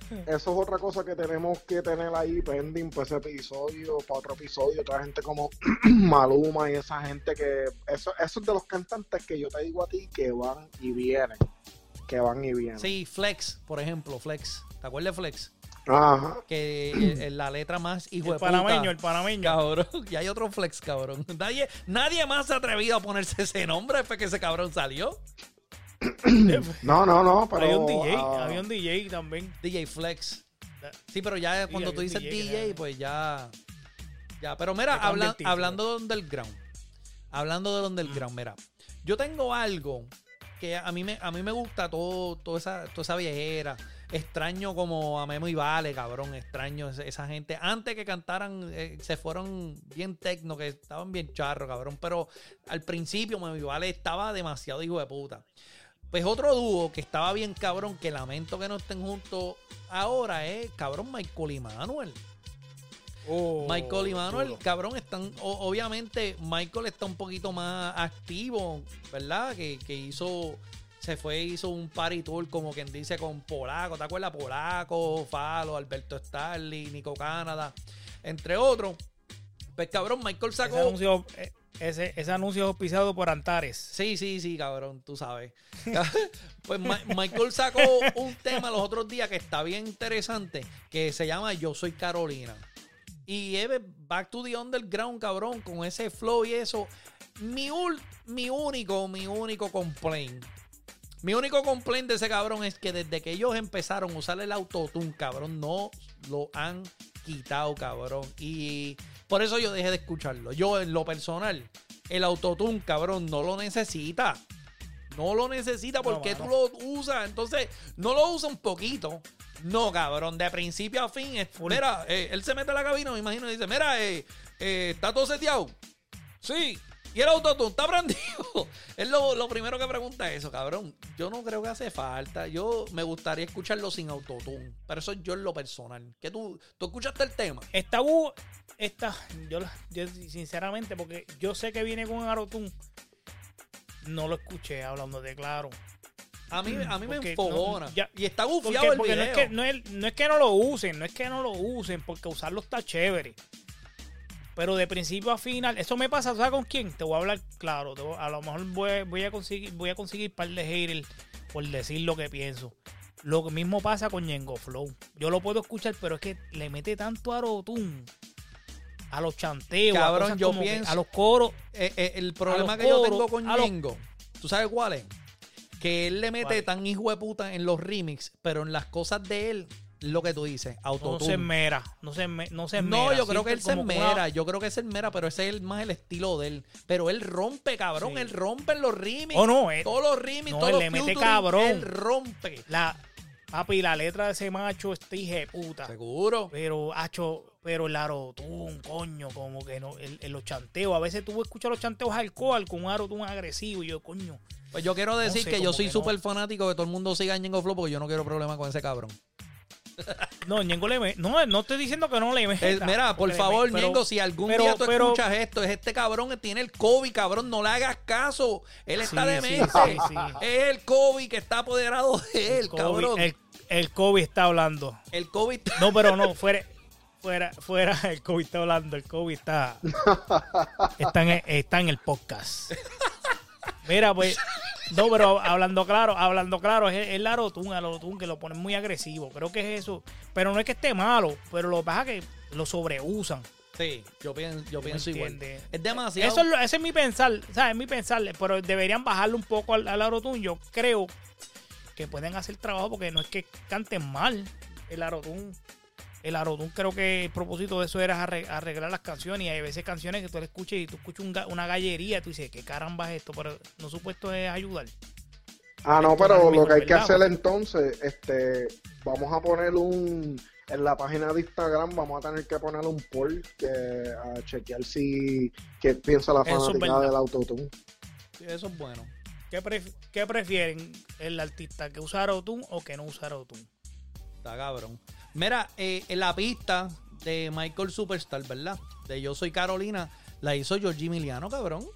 eso es otra cosa que tenemos que tener ahí pending para ese episodio, para otro episodio, otra gente como Maluma y esa gente que eso, eso es de los cantantes que yo te digo a ti que van y vienen que van y vienen. Sí, Flex, por ejemplo, Flex. ¿Te acuerdas de Flex? Ajá. Que es la letra más hijo el panameño, el panameño. Cabrón. Y hay otro Flex, cabrón. Nadie, nadie más se ha atrevido a ponerse ese nombre después que ese cabrón salió. no, no, no, pero... Había un DJ, ah. había un DJ también. DJ Flex. Sí, pero ya cuando tú dices DJ, pues ya... Ya, pero mira, hablando de underground. Hablando de underground, mira. Yo tengo algo que a mí me, a mí me gusta todo, toda, esa, toda esa viejera. Extraño como a Memo y Vale, cabrón. Extraño esa, gente. Antes que cantaran, eh, se fueron bien tecno, que estaban bien charros, cabrón. Pero al principio Memo y Vale estaba demasiado hijo de puta. Pues otro dúo que estaba bien cabrón, que lamento que no estén juntos ahora, es cabrón Michael y Manuel. Oh, Michael y Manuel, cabrón, están. obviamente, Michael está un poquito más activo, ¿verdad? Que, hizo. Se fue, hizo un party tour, como quien dice, con Polaco. ¿Te acuerdas? Polaco, Falo, Alberto Starling, Nico Canadá, entre otros. Pues cabrón, Michael sacó. Ese anuncio, eh, ese, ese anuncio es auspiciado por Antares. Sí, sí, sí, cabrón, tú sabes. pues Michael sacó un tema los otros días que está bien interesante, que se llama Yo Soy Carolina. Y Eve, back to the underground, cabrón, con ese flow y eso. Mi, mi único, mi único complaint. Mi único complaint de ese cabrón es que desde que ellos empezaron a usar el autotune, cabrón, no lo han quitado, cabrón. Y por eso yo dejé de escucharlo. Yo, en lo personal, el autotune, cabrón, no lo necesita. No lo necesita porque tú lo usas. Entonces, no lo usa un poquito. No, cabrón, de principio a fin. Es, mira, eh, él se mete a la cabina, me imagino, y dice, mira, eh, eh, ¿está todo seteado? Sí. ¿Y el autotune está prendido? es lo, primero que pregunta eso, cabrón. Yo no creo que hace falta. Yo me gustaría escucharlo sin autotune. Pero eso yo en lo personal. ¿Qué tú, tú escuchaste el tema? Está, está yo, yo sinceramente, porque yo sé que viene con un autotune. No lo escuché hablando de claro. A mí, a mí me enfogona. y está gufiado el video. No, es que, no, es, no es que no lo usen, no es que no lo usen, porque usarlo está chévere. Pero de principio a final, eso me pasa, ¿sabes con quién? Te voy a hablar claro. a lo mejor voy, a conseguir voy a conseguir par de haters por decir lo que pienso. Lo mismo pasa con Yengo Flow. Yo lo puedo escuchar, pero es que le mete tanto a Rotun, a los chanteos, Cabrón, a, yo pienso, a los coros. Eh, eh, el problema que yo tengo con Yengo, ¿tú sabes cuál es? Que él le mete tan hijo de puta en los remix, pero en las cosas de él lo que tú dices, autotune. No se mera, no se, no se No, yo creo que él se mera, yo creo que es el mera, pero ese es más el estilo de él. Pero él rompe, cabrón, él rompe en los remix. Oh, no, todos los remix, todos los le mete cabrón. Él rompe. La, papi, la letra de ese macho este hije puta. Seguro. Pero, hacho, pero el arotún, coño, como que no, el, los chanteos. A veces tú escuchas los chanteos alcohol con un arotún agresivo y yo, coño. Pues yo quiero decir que yo soy súper fanático de todo el mundo siga en Ñengo Flow porque yo no quiero problema con ese cabrón. No, Ñengo le No, no estoy diciendo que no le meta. mira, por favor, Ñengo, si algún día tú escuchas esto, es este cabrón que tiene el COVID, cabrón, no le hagas caso. Él está de demente. es el COVID que está apoderado de él, cabrón. El, COVID está hablando. El COVID. No, pero no, fuera. Fuera, fuera, el COVID está hablando, el COVID está, está, en, está en el podcast. Mira, pues, no, pero hablando claro, hablando claro, es el Larotún, el que lo ponen muy agresivo. Creo que es eso. Pero no es que esté malo, pero lo que pasa es que lo sobreusan. Sí, yo pienso, yo pienso igual. Es demasiado. Eso es, ese es mi pensar, ¿sabes? Es mi pensar. Pero deberían bajarle un poco al, al Yo creo que pueden hacer trabajo porque no es que canten mal el Arotún el Arodún creo que el propósito de eso era arreglar las canciones y hay veces canciones que tú le escuchas y tú escuchas una gallería y tú dices, ¿qué caramba es esto? Pero no supuesto es ayudar. Ah, no, pero lo que hay que hacer entonces, este, vamos a poner un, en la página de Instagram vamos a tener que poner un poll que, a chequear si, qué piensa la fanática del autotune. eso es bueno. ¿Qué, ¿Qué, prefieren, el artista que usa autotune o que no usa autotune? Está cabrón. Mira, eh, en la pista de Michael Superstar, ¿verdad? De Yo Soy Carolina, la hizo Georgie Emiliano, cabrón.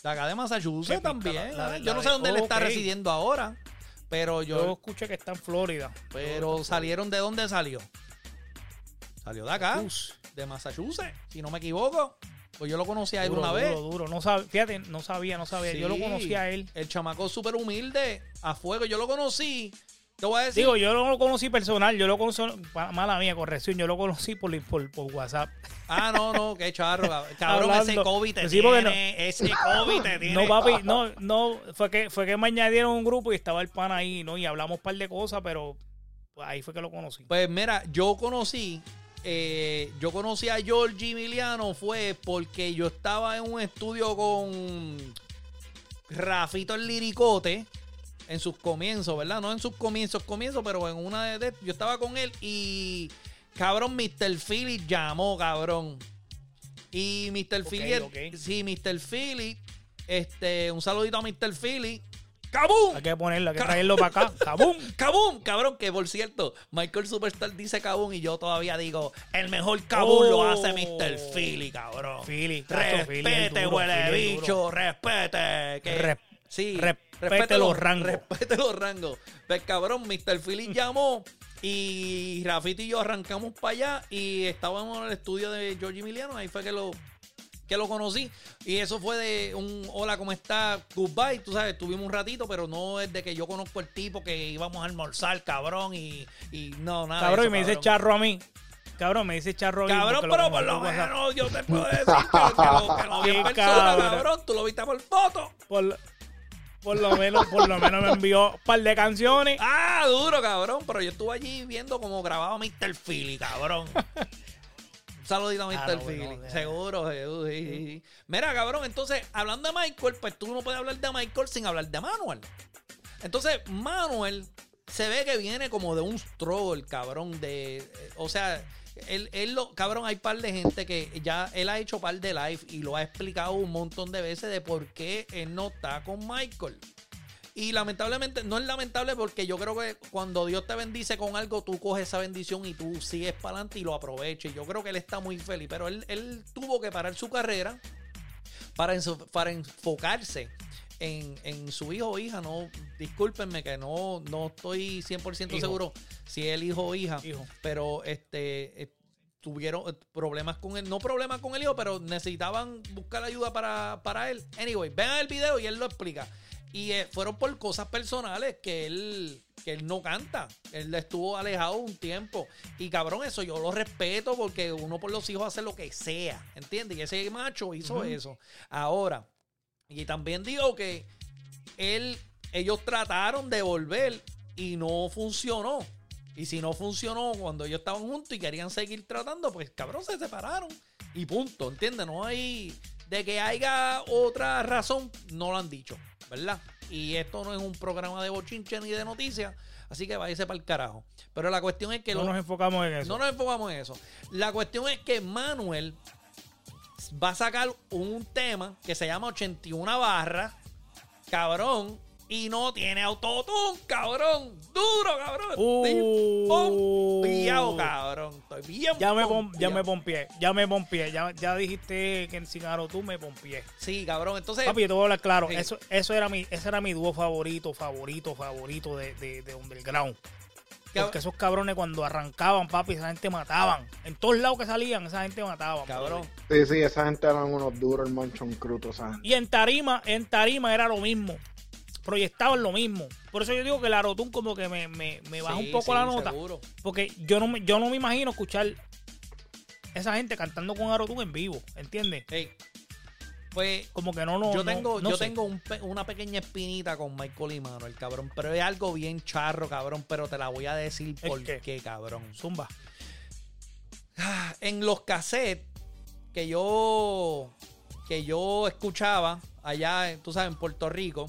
De acá de Massachusetts también. yo no sé dónde él está residiendo ahora. Pero yo. Yo escuché que está en Florida. Pero salieron de dónde salió. Salió de acá. De Massachusetts, si no me equivoco. Pues yo lo conocí a él una vez. Duro, No sabía, fíjate, no sabía, no sabía. yo lo conocí a él. El chamaco súper humilde, a fuego. Yo lo conocí Digo, yo no lo conocí personal, yo lo conocí, mala mía, corrección, yo lo conocí por, por, por WhatsApp. Ah, no, no, qué charro. Cabrón, ese COVID te tiene, ese COVID te tiene. No, papi, no, no, fue que, fue que me añadieron un grupo y estaba el pan ahí, ¿no? Y hablamos un par de cosas, pero pues, ahí fue que lo conocí. Pues mira, yo conocí, eh, yo conocí a Georgie Emiliano fue porque yo estaba en un estudio con Rafito el Liricote en sus comienzos, ¿verdad? No en sus comienzos, comienzos, pero en una de, yo estaba con él y cabrón, Mr. Philly llamó, cabrón. Y Mr. Philly, sí, Mr. Philly, este, un saludito a Mr. Philly. ¡Cabum! Hay que ponerlo, hay que traerlo para acá. ¡Cabum! ¡Cabum! Cabrón, que por cierto, Michael Superstar dice Cabum y yo todavía digo, el mejor Cabum lo hace Mr. Philly, cabrón. Philly. Respete, huele bicho, respete. Que, sí. Respete los rangos. Respete los rangos. Pues cabrón, Mr. Philly llamó y Rafiti y yo arrancamos para allá y estábamos en el estudio de George Emiliano. Ahí fue que lo, que lo conocí. Y eso fue de un hola, ¿cómo está? Goodbye. Tú sabes, estuvimos un ratito, pero no es de que yo conozco el tipo que íbamos a almorzar, cabrón, y, y no, nada. Cabrón, y me dice charro a mí. Cabrón, me dice charro Cabrón, pero por lo menos yo te puedo decir que, lo, que lo vi en persona, cabrón. Tú lo viste por foto. Por, por lo menos, por lo menos me envió un par de canciones. Ah, duro, cabrón. Pero yo estuve allí viendo cómo grababa Mr. Philly, cabrón. Un saludito a Mr. Ah, Philly. seguro, Mira, cabrón, entonces, hablando de Michael, pues tú no puedes hablar de Michael sin hablar de Manuel. Entonces, Manuel se ve que viene como de un stroll, cabrón, de... O sea, él, él lo, cabrón, hay par de gente que ya él ha hecho par de live y lo ha explicado un montón de veces de por qué él no está con Michael. Y lamentablemente, no es lamentable porque yo creo que cuando Dios te bendice con algo, tú coges esa bendición y tú sigues para adelante y lo aproveches. Yo creo que él está muy feliz, pero él, él tuvo que parar su carrera para, para enfocarse en, su hijo o hija, no, discúlpenme que no, no estoy 100% seguro si es el hijo o hija, hijo. pero este eh, tuvieron eh, problemas con él, no problemas con el hijo, pero necesitaban buscar ayuda para, para él. Anyway, vean el video y él lo explica. Y eh, fueron por cosas personales que él, que él no canta. Él estuvo alejado un tiempo. Y cabrón, eso yo lo respeto porque uno por los hijos hace lo que sea. ¿Entiendes? Y ese macho hizo eso. Ahora, y también digo que él, ellos trataron de volver y no funcionó. Y si no funcionó cuando ellos estaban juntos y querían seguir tratando, pues cabrón, se separaron. Y punto, ¿entiendes? No hay. De que haya otra razón, no lo han dicho, ¿verdad? Y esto no es un programa de bochinche ni de noticias, así que váyase para el carajo. Pero la cuestión es que. No nos enfocamos en eso. No nos enfocamos en eso. La cuestión es que Manuel va a sacar un tema que se llama 81 barras. Cabrón, y no tiene autotune, cabrón. Duro, cabrón. Uh, Estoy cabrón. Estoy bien ya me, ya me pompié, ya me pompié. Ya, ya dijiste que en sin tú me pompié. Sí, cabrón. Entonces. Papi, te voy a hablar claro. Eso, eso era mi, ese era mi dúo favorito, favorito, favorito de, de, de Underground. Porque esos cabrones cuando arrancaban, papi, esa gente mataban. En todos lados que salían, esa gente mataba. Cabrón. Sí, sí, esa gente eran unos duros, el manchón cruto, Y en tarima, en tarima era lo mismo proyectaban lo mismo. Por eso yo digo que la Rotun como que me, me, baja un poco la nota. Porque yo no, me, yo no me imagino escuchar esa gente cantando con Arotun en vivo, ¿entiendes? Pues como que no, no Yo tengo, yo tengo una pequeña espinita con Michael y Mano, el cabrón. Pero es algo bien charro, cabrón. Pero te la voy a decir por qué, cabrón. Zumba. Ah, en los cassettes que yo que yo escuchaba allá, tú sabes, en Puerto Rico,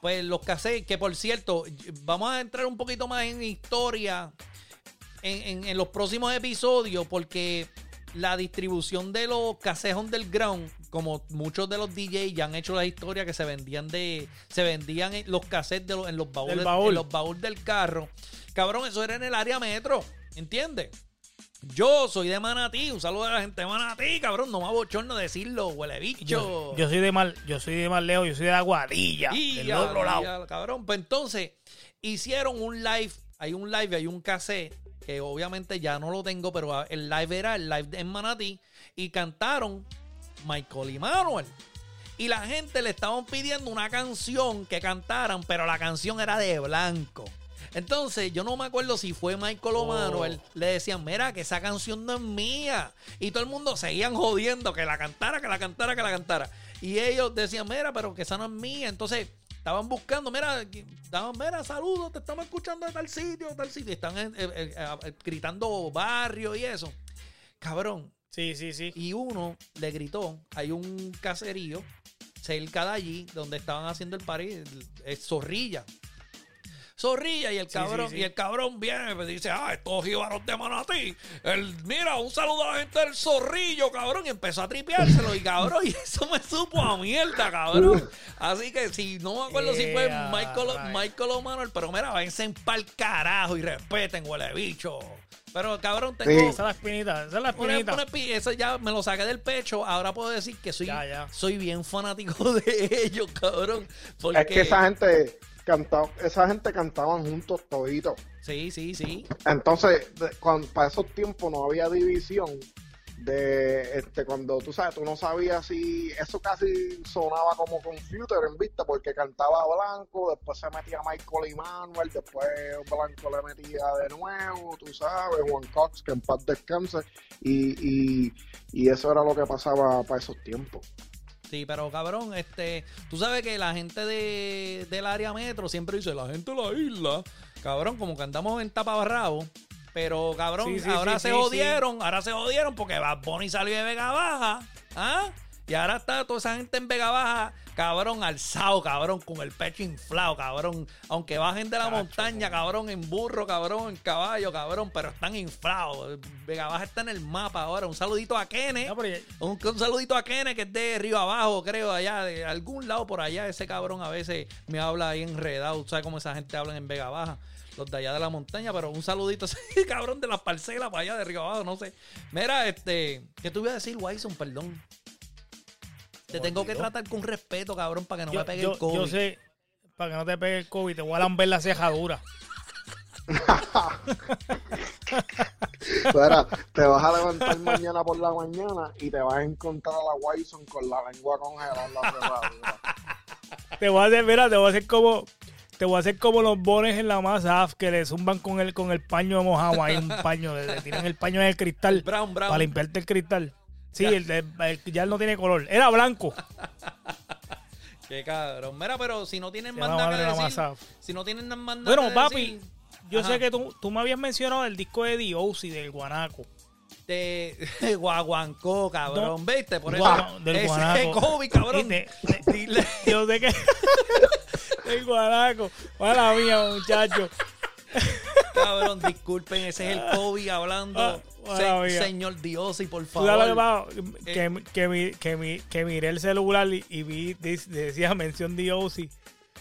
pues los cassettes, que por cierto, vamos a entrar un poquito más en historia en, los próximos episodios, porque la distribución de los cassettes underground, como muchos de los DJs ya han hecho la historia que se vendían de. Se vendían los cassettes de en los baúles, en los baúles del carro. Cabrón, eso era en el área metro. ¿Entiendes? Yo soy de Manatí, un saludo a la gente de Manatí, cabrón, no me bochorno decirlo, huele bicho. Yo, soy de mal, yo soy de Leo, yo soy de Aguadilla, y del otro lado. Cabrón, pues entonces hicieron un live, hay un live, hay un cassette que obviamente ya no lo tengo, pero el live era el live en Manatí y cantaron Michael y Manuel. Y la gente le estaban pidiendo una canción que cantaran, pero la canción era de blanco. Entonces, yo no me acuerdo si fue Michael o Manuel. Oh. Le decían, mira, que esa canción no es mía. Y todo el mundo seguían jodiendo que la cantara, que la cantara, que la cantara. Y ellos decían, mira, pero que esa no es mía. Entonces, estaban buscando, mira, estaban, mira, saludos, te estamos escuchando de tal sitio, de tal sitio. Y están eh, eh, eh, gritando barrio y eso. Cabrón. Sí, sí, sí. Y uno le gritó, hay un caserío cerca de allí donde estaban haciendo el party, es Zorrilla zorrilla y el cabrón, y el cabrón viene y me dice, ah, estos jíbaros de Manatí. El, mira, un saludo a la gente del zorrillo, cabrón. Y empezó a tripeárselo y cabrón, y eso me supo a mierda, cabrón. Así que si no me acuerdo si fue Michael, Michael o Manuel, pero mira, váyanse pa'l carajo y respeten, huele bicho. Pero cabrón, tengo. Esa es la espinita. Esa es la espinita. eso ya me lo saqué del pecho. Ahora puedo decir que soy, soy bien fanático de ellos, cabrón. Es que esa gente cantaba, esa gente cantaban juntos toditos. Sí, sí, sí. Entonces, cuando, para esos tiempos no había división de este cuando tú sabes, tú no sabías si eso casi sonaba como computer en vista porque cantaba Blanco, después se metía Michael y Manuel, después Blanco le metía de nuevo, tú sabes, Juan Cox, que en paz descanse, y, y, y eso era lo que pasaba para esos tiempos. Sí, pero cabrón, este, tú sabes que la gente de, del área metro siempre dice, la gente de la isla, cabrón, como que andamos en tapabarrabo. Pero cabrón, ahora se jodieron, ahora se jodieron porque Bad Bunny salió de Vega Baja. ¿Ah? Y ahora está toda esa gente en Vega Baja, cabrón, alzado, cabrón, con el pecho inflado, cabrón. Aunque bajen de la montaña, cabrón, en burro, cabrón, en caballo, cabrón, pero están inflados. Vega Baja está en el mapa ahora. Un saludito a Kene. un, saludito a Kene, que es de Río Abajo, creo, allá, de algún lado por allá. Ese cabrón a veces me habla ahí enredado. ¿Sabes cómo esa gente habla en Vega Baja? Los de allá de la montaña, pero un saludito ese cabrón de las parcelas para allá de Río Abajo, no sé. Mira, este, ¿qué te voy a decir, Wyson? Perdón. Te tengo que tratar con respeto, cabrón, para que no me pegue el COVID. Yo sé, para que no te pegue el COVID, te voy a lamber la cejadura. Espera, te vas a levantar mañana por la mañana y te vas a encontrar a la Wyson con la lengua congelada en la. Te voy a hacer, mira, te voy a hacer como te voy a hacer como los bones en la masa que le zumban con el con el paño mojado ahí un paño, le tiran el paño en el cristal para limpiarte el cristal. Sí, el, ya no tiene color. Era blanco. Qué cabrón. Mira, pero si no tienen más nada que decir, si no tienen más nada Bueno, papi, yo sé que tú, tú me habías mencionado el disco de Diosi del Guanaco. De, Guaguancó, cabrón, ¿viste? Por eso. del ese Guanaco. Kobe, cabrón. yo sé que. el Guanaco. Mala mía, muchacho. Cabrón, disculpen, ese es el Kobe hablando. Ah, señor Diosi, por favor. Que, eh, que, que, que, miré el celular y, vi, decía mención Diosi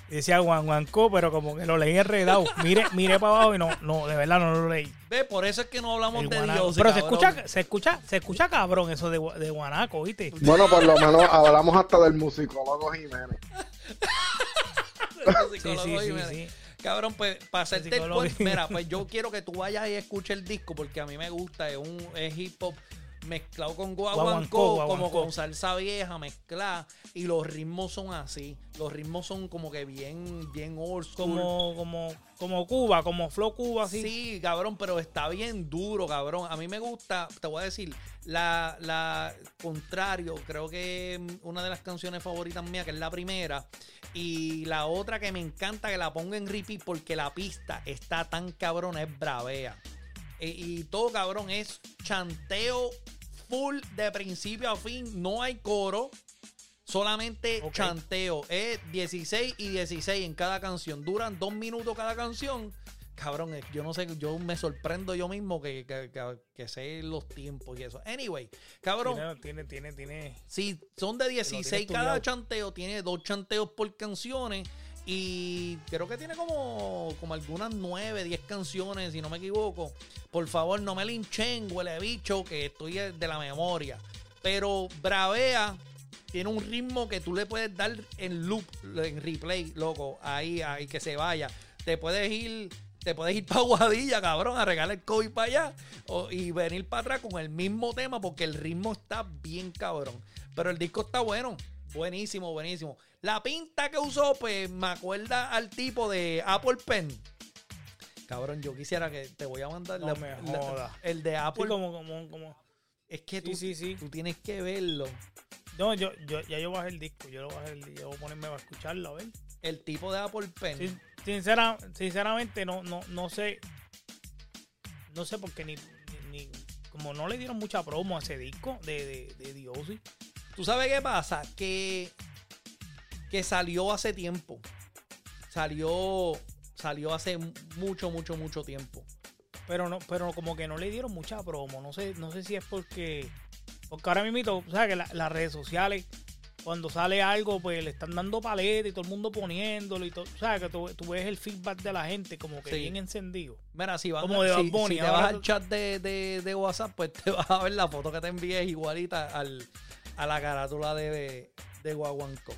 decía Juan Juanco, pero como que lo leí enredado. Mire, mire para abajo y no, no, de verdad no lo leí. Ve, por eso es que no hablamos de Dios. Pero se escucha, se escucha, se escucha cabrón eso de, de Guanaco, ¿viste? Bueno, por lo menos hablamos hasta del musicólogo Jiménez. sí, sí, sí, sí, Cabrón, pues para hacerte el mira, pues yo quiero que tú vayas y escuches el disco porque a mí me gusta, es un es hip hop mezclado con guaguancó, como con salsa vieja mezclada y los ritmos son así, los ritmos son como que bien bien old Como como como Cuba, como flow Cuba así. Sí, cabrón, pero está bien duro, cabrón. A mí me gusta, te voy a decir, la, la contrario, creo que una de las canciones favoritas mías, que es la primera, y la otra que me encanta que la ponga en repeat porque la pista está tan cabrón, es bravea. E, y todo cabrón es chanteo full de principio a fin. No hay coro. Solamente chanteo. Es 16 y 16 en cada canción. Duran dos minutos cada canción. Cabrón, yo no sé, yo me sorprendo yo mismo que, que, sé los tiempos y eso. Anyway, cabrón. Tiene, tiene, tiene. Sí, son de 16 cada chanteo. Tiene dos chanteos por canciones. Y creo que tiene como, como algunas 9, 10 canciones, si no me equivoco. Por favor, no me linchen, huele bicho, que estoy de la memoria. Pero Bravea tiene un ritmo que tú le puedes dar en loop, en replay, loco. Ahí, ahí que se vaya. Te puedes ir, te puedes ir para Guadilla, cabrón, a regalar el COVID para allá. y venir para atrás con el mismo tema, porque el ritmo está bien cabrón. Pero el disco está bueno. Buenísimo, buenísimo. La pinta que usó, pues me acuerda al tipo de Apple Pen. Cabrón, yo quisiera que te voy a mandar el de Apple. como, como, como. Es que tú, sí, sí, tú tienes que verlo. No, yo, yo, ya yo bajé el disco, yo lo bajé el yo voy a ponerme a escucharlo, a ver. El tipo de Apple Pen. sinceramente, no, no, no sé. No sé porque ni, ni, como no le dieron mucha promo a ese disco de, de, de Diosi. ¿Tú sabes qué pasa? Que que salió hace tiempo. Salió, salió hace mucho, mucho, mucho tiempo. Pero no, pero como que no le dieron mucha promo. No sé, no sé si es porque. Porque ahora mismo, sea, que las redes sociales, cuando sale algo, pues le están dando paleta y todo el mundo poniéndolo y todo. O sea, que tú, ves el feedback de la gente como que bien encendido. Mira, si, vas, como de si, si te vas al chat de, de, WhatsApp, pues te vas a ver la foto que te envíes igualita al, a la carátula de, de Guaguancó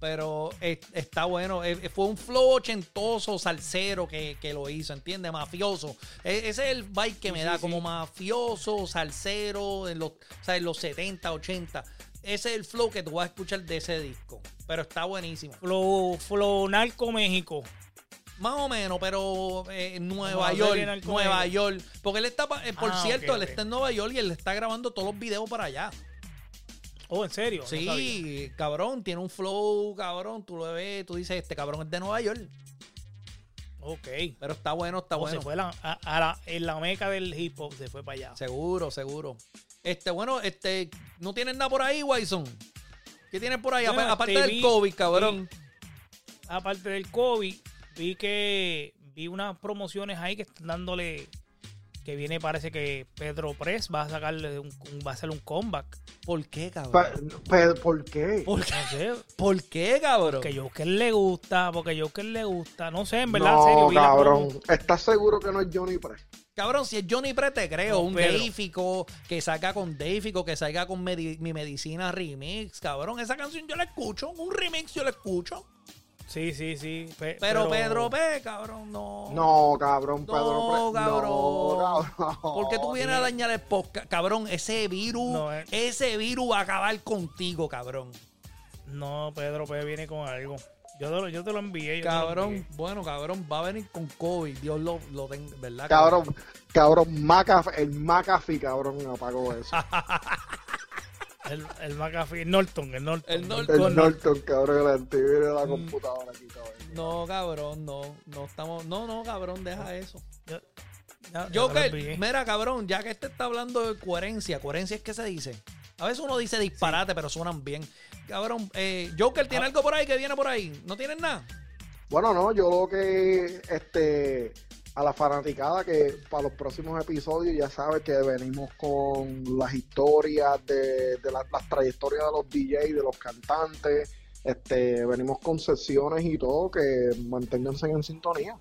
pero está bueno. fue un flow ochentoso, salsero que, lo hizo, ¿entiendes? Mafioso. E, ese es el vibe que me da, como mafioso, salsero, en los, en los 70, 80. Ese es el flow que tú vas a escuchar de ese disco. Pero está buenísimo. Flow, flow Narco México. Más o menos, pero en eh, Nueva York. Nueva York. Porque él está, eh, por ah, cierto, él está en Nueva York y él está grabando todos los videos para allá. Oh, ¿en serio? Sí, cabrón, tiene un flow, cabrón. Tú lo ves, tú dices, este cabrón es de Nueva York. Ok. Pero está bueno, está bueno. Se fue a, en la meca del hip hop, se fue para allá. Seguro, seguro. Este, bueno, este, ¿no tienes nada por ahí, Wyson? ¿Qué tienes por ahí? aparte del COVID, cabrón. aparte del COVID, vi que vi unas promociones ahí que están dándole que viene parece que Pedro Press va a sacarle un, va a hacer un comeback. ¿Por qué, cabrón? ¿Por qué? ¿Por qué? ¿Por qué, cabrón? Porque Joker le gusta, porque Joker le gusta. No sé, en verdad, no, serio. cabrón. ¿Estás seguro que no es Johnny Press? Cabrón, si es Johnny Pre, te creo. un Deifico que salga con Deifico, que salga con mi medicina remix. Cabrón, esa canción yo la escucho. Un remix yo la escucho. Sí, sí, sí. pero, Pedro P, cabrón, no. No, cabrón, Pedro no, P. Cabrón. No, cabrón. Porque tú vienes a dañar el podcast. Cabrón, ese virus, eh. ese virus va a acabar contigo, cabrón. No, Pedro P viene con algo. Yo te lo, yo te lo envié. cabrón, bueno, cabrón, va a venir con COVID. Dios lo, lo tenga, ¿verdad? Cabrón, cabrón, el McAfee, cabrón, me apagó eso. el, el McAfee, el Norton, el Norton. El Norton, el Norton cabrón, el antivirus de la mm. computadora aquí, cabrón. No, cabrón, no, no estamos, no, no, cabrón, deja eso. Yo, que, mira, cabrón, ya que este está hablando de coherencia, coherencia es que se dice. A veces uno dice disparate, pero suenan bien. Cabrón, eh, Joker, ¿tiene ah. algo por ahí que viene por ahí? ¿No tienes nada? Bueno, no, yo lo que este a la fanaticada que para los próximos episodios ya sabe que venimos con las historias de, las trayectorias de los DJs, de los cantantes, este, venimos con sesiones y todo que manténganse en sintonía.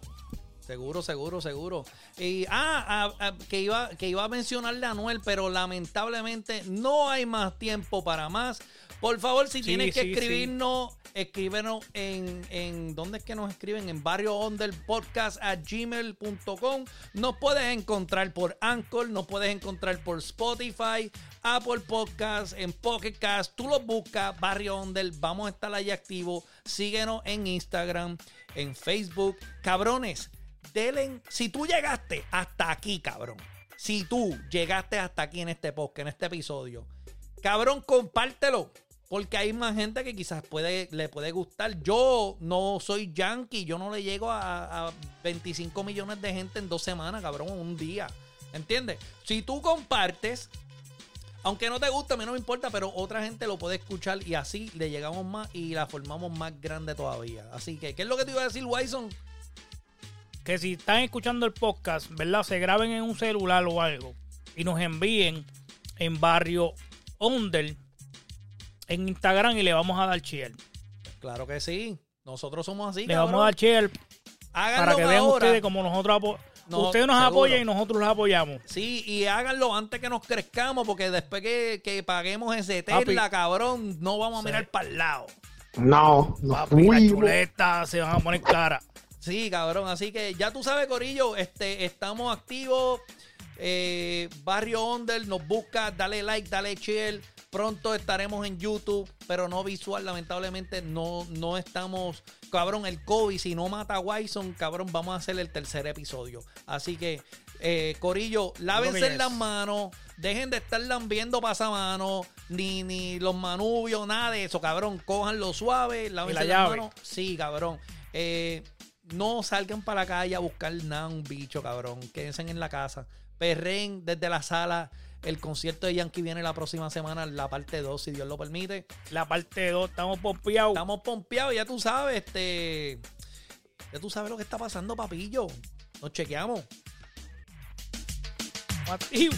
Seguro, seguro, seguro. Y ah, ah, ah, que iba que iba a mencionarle a Anuel, pero lamentablemente no hay más tiempo para más. Por favor, si tienes que escribirnos, escríbenos en, en ¿dónde es que nos escriben? En barrio podcast a gmail.com. Nos puedes encontrar por Anchor, nos puedes encontrar por Spotify, Apple Podcast, en Pocket Cast. Tú los buscas, barrio under, vamos a estar ahí activos. Síguenos en Instagram, en Facebook. Cabrones, Delen, si tú llegaste hasta aquí, cabrón. Si tú llegaste hasta aquí en este podcast, en este episodio, cabrón, compártelo. Porque hay más gente que quizás puede, le puede gustar. Yo no soy yankee, yo no le llego a, 25 millones de gente en dos semanas, cabrón, un día. ¿Entiendes? Si tú compartes, aunque no te guste, a mí no me importa, pero otra gente lo puede escuchar y así le llegamos más y la formamos más grande todavía. Así que, ¿qué es lo que te iba a decir, Wyson? Que si están escuchando el podcast, ¿verdad? Se graben en un celular o algo y nos envíen en barrio Onder en Instagram y le vamos a dar cheer. Claro que sí. Nosotros somos así. Le vamos a dar cheer para que vean ustedes como nosotros ustedes nos apoyan y nosotros los apoyamos. Sí, y háganlo antes que nos crezcamos, porque después que, paguemos ese Tesla, cabrón, no vamos a mirar para el lado. No, no. Papi, chuleta, se van a poner cara. Sí, cabrón. Así que ya tú sabes, Corillo, este, estamos activos. Eh, Barrio Onder nos busca, dale like, dale share. Pronto estaremos en YouTube, pero no visual, lamentablemente no, no estamos. Cabrón, el COVID, si no mata a Wyson, cabrón, vamos a hacer el tercer episodio. Así que, eh, Corillo, lávense las manos, dejen de estar lambiendo pasamanos, ni, ni los manubios, nada de eso, cabrón. Cójanlo suave, lávense las manos. Sí, cabrón. Eh, no salgan para la calle a buscar nada, un bicho, cabrón. Quédense en la casa. Perren desde la sala el concierto de Yankee viene la próxima semana, la parte 2, si Dios lo permite. La parte 2, estamos pompeados. Estamos pompeados, ya tú sabes, este. Ya tú sabes lo que está pasando, papillo. Nos chequeamos. Activo.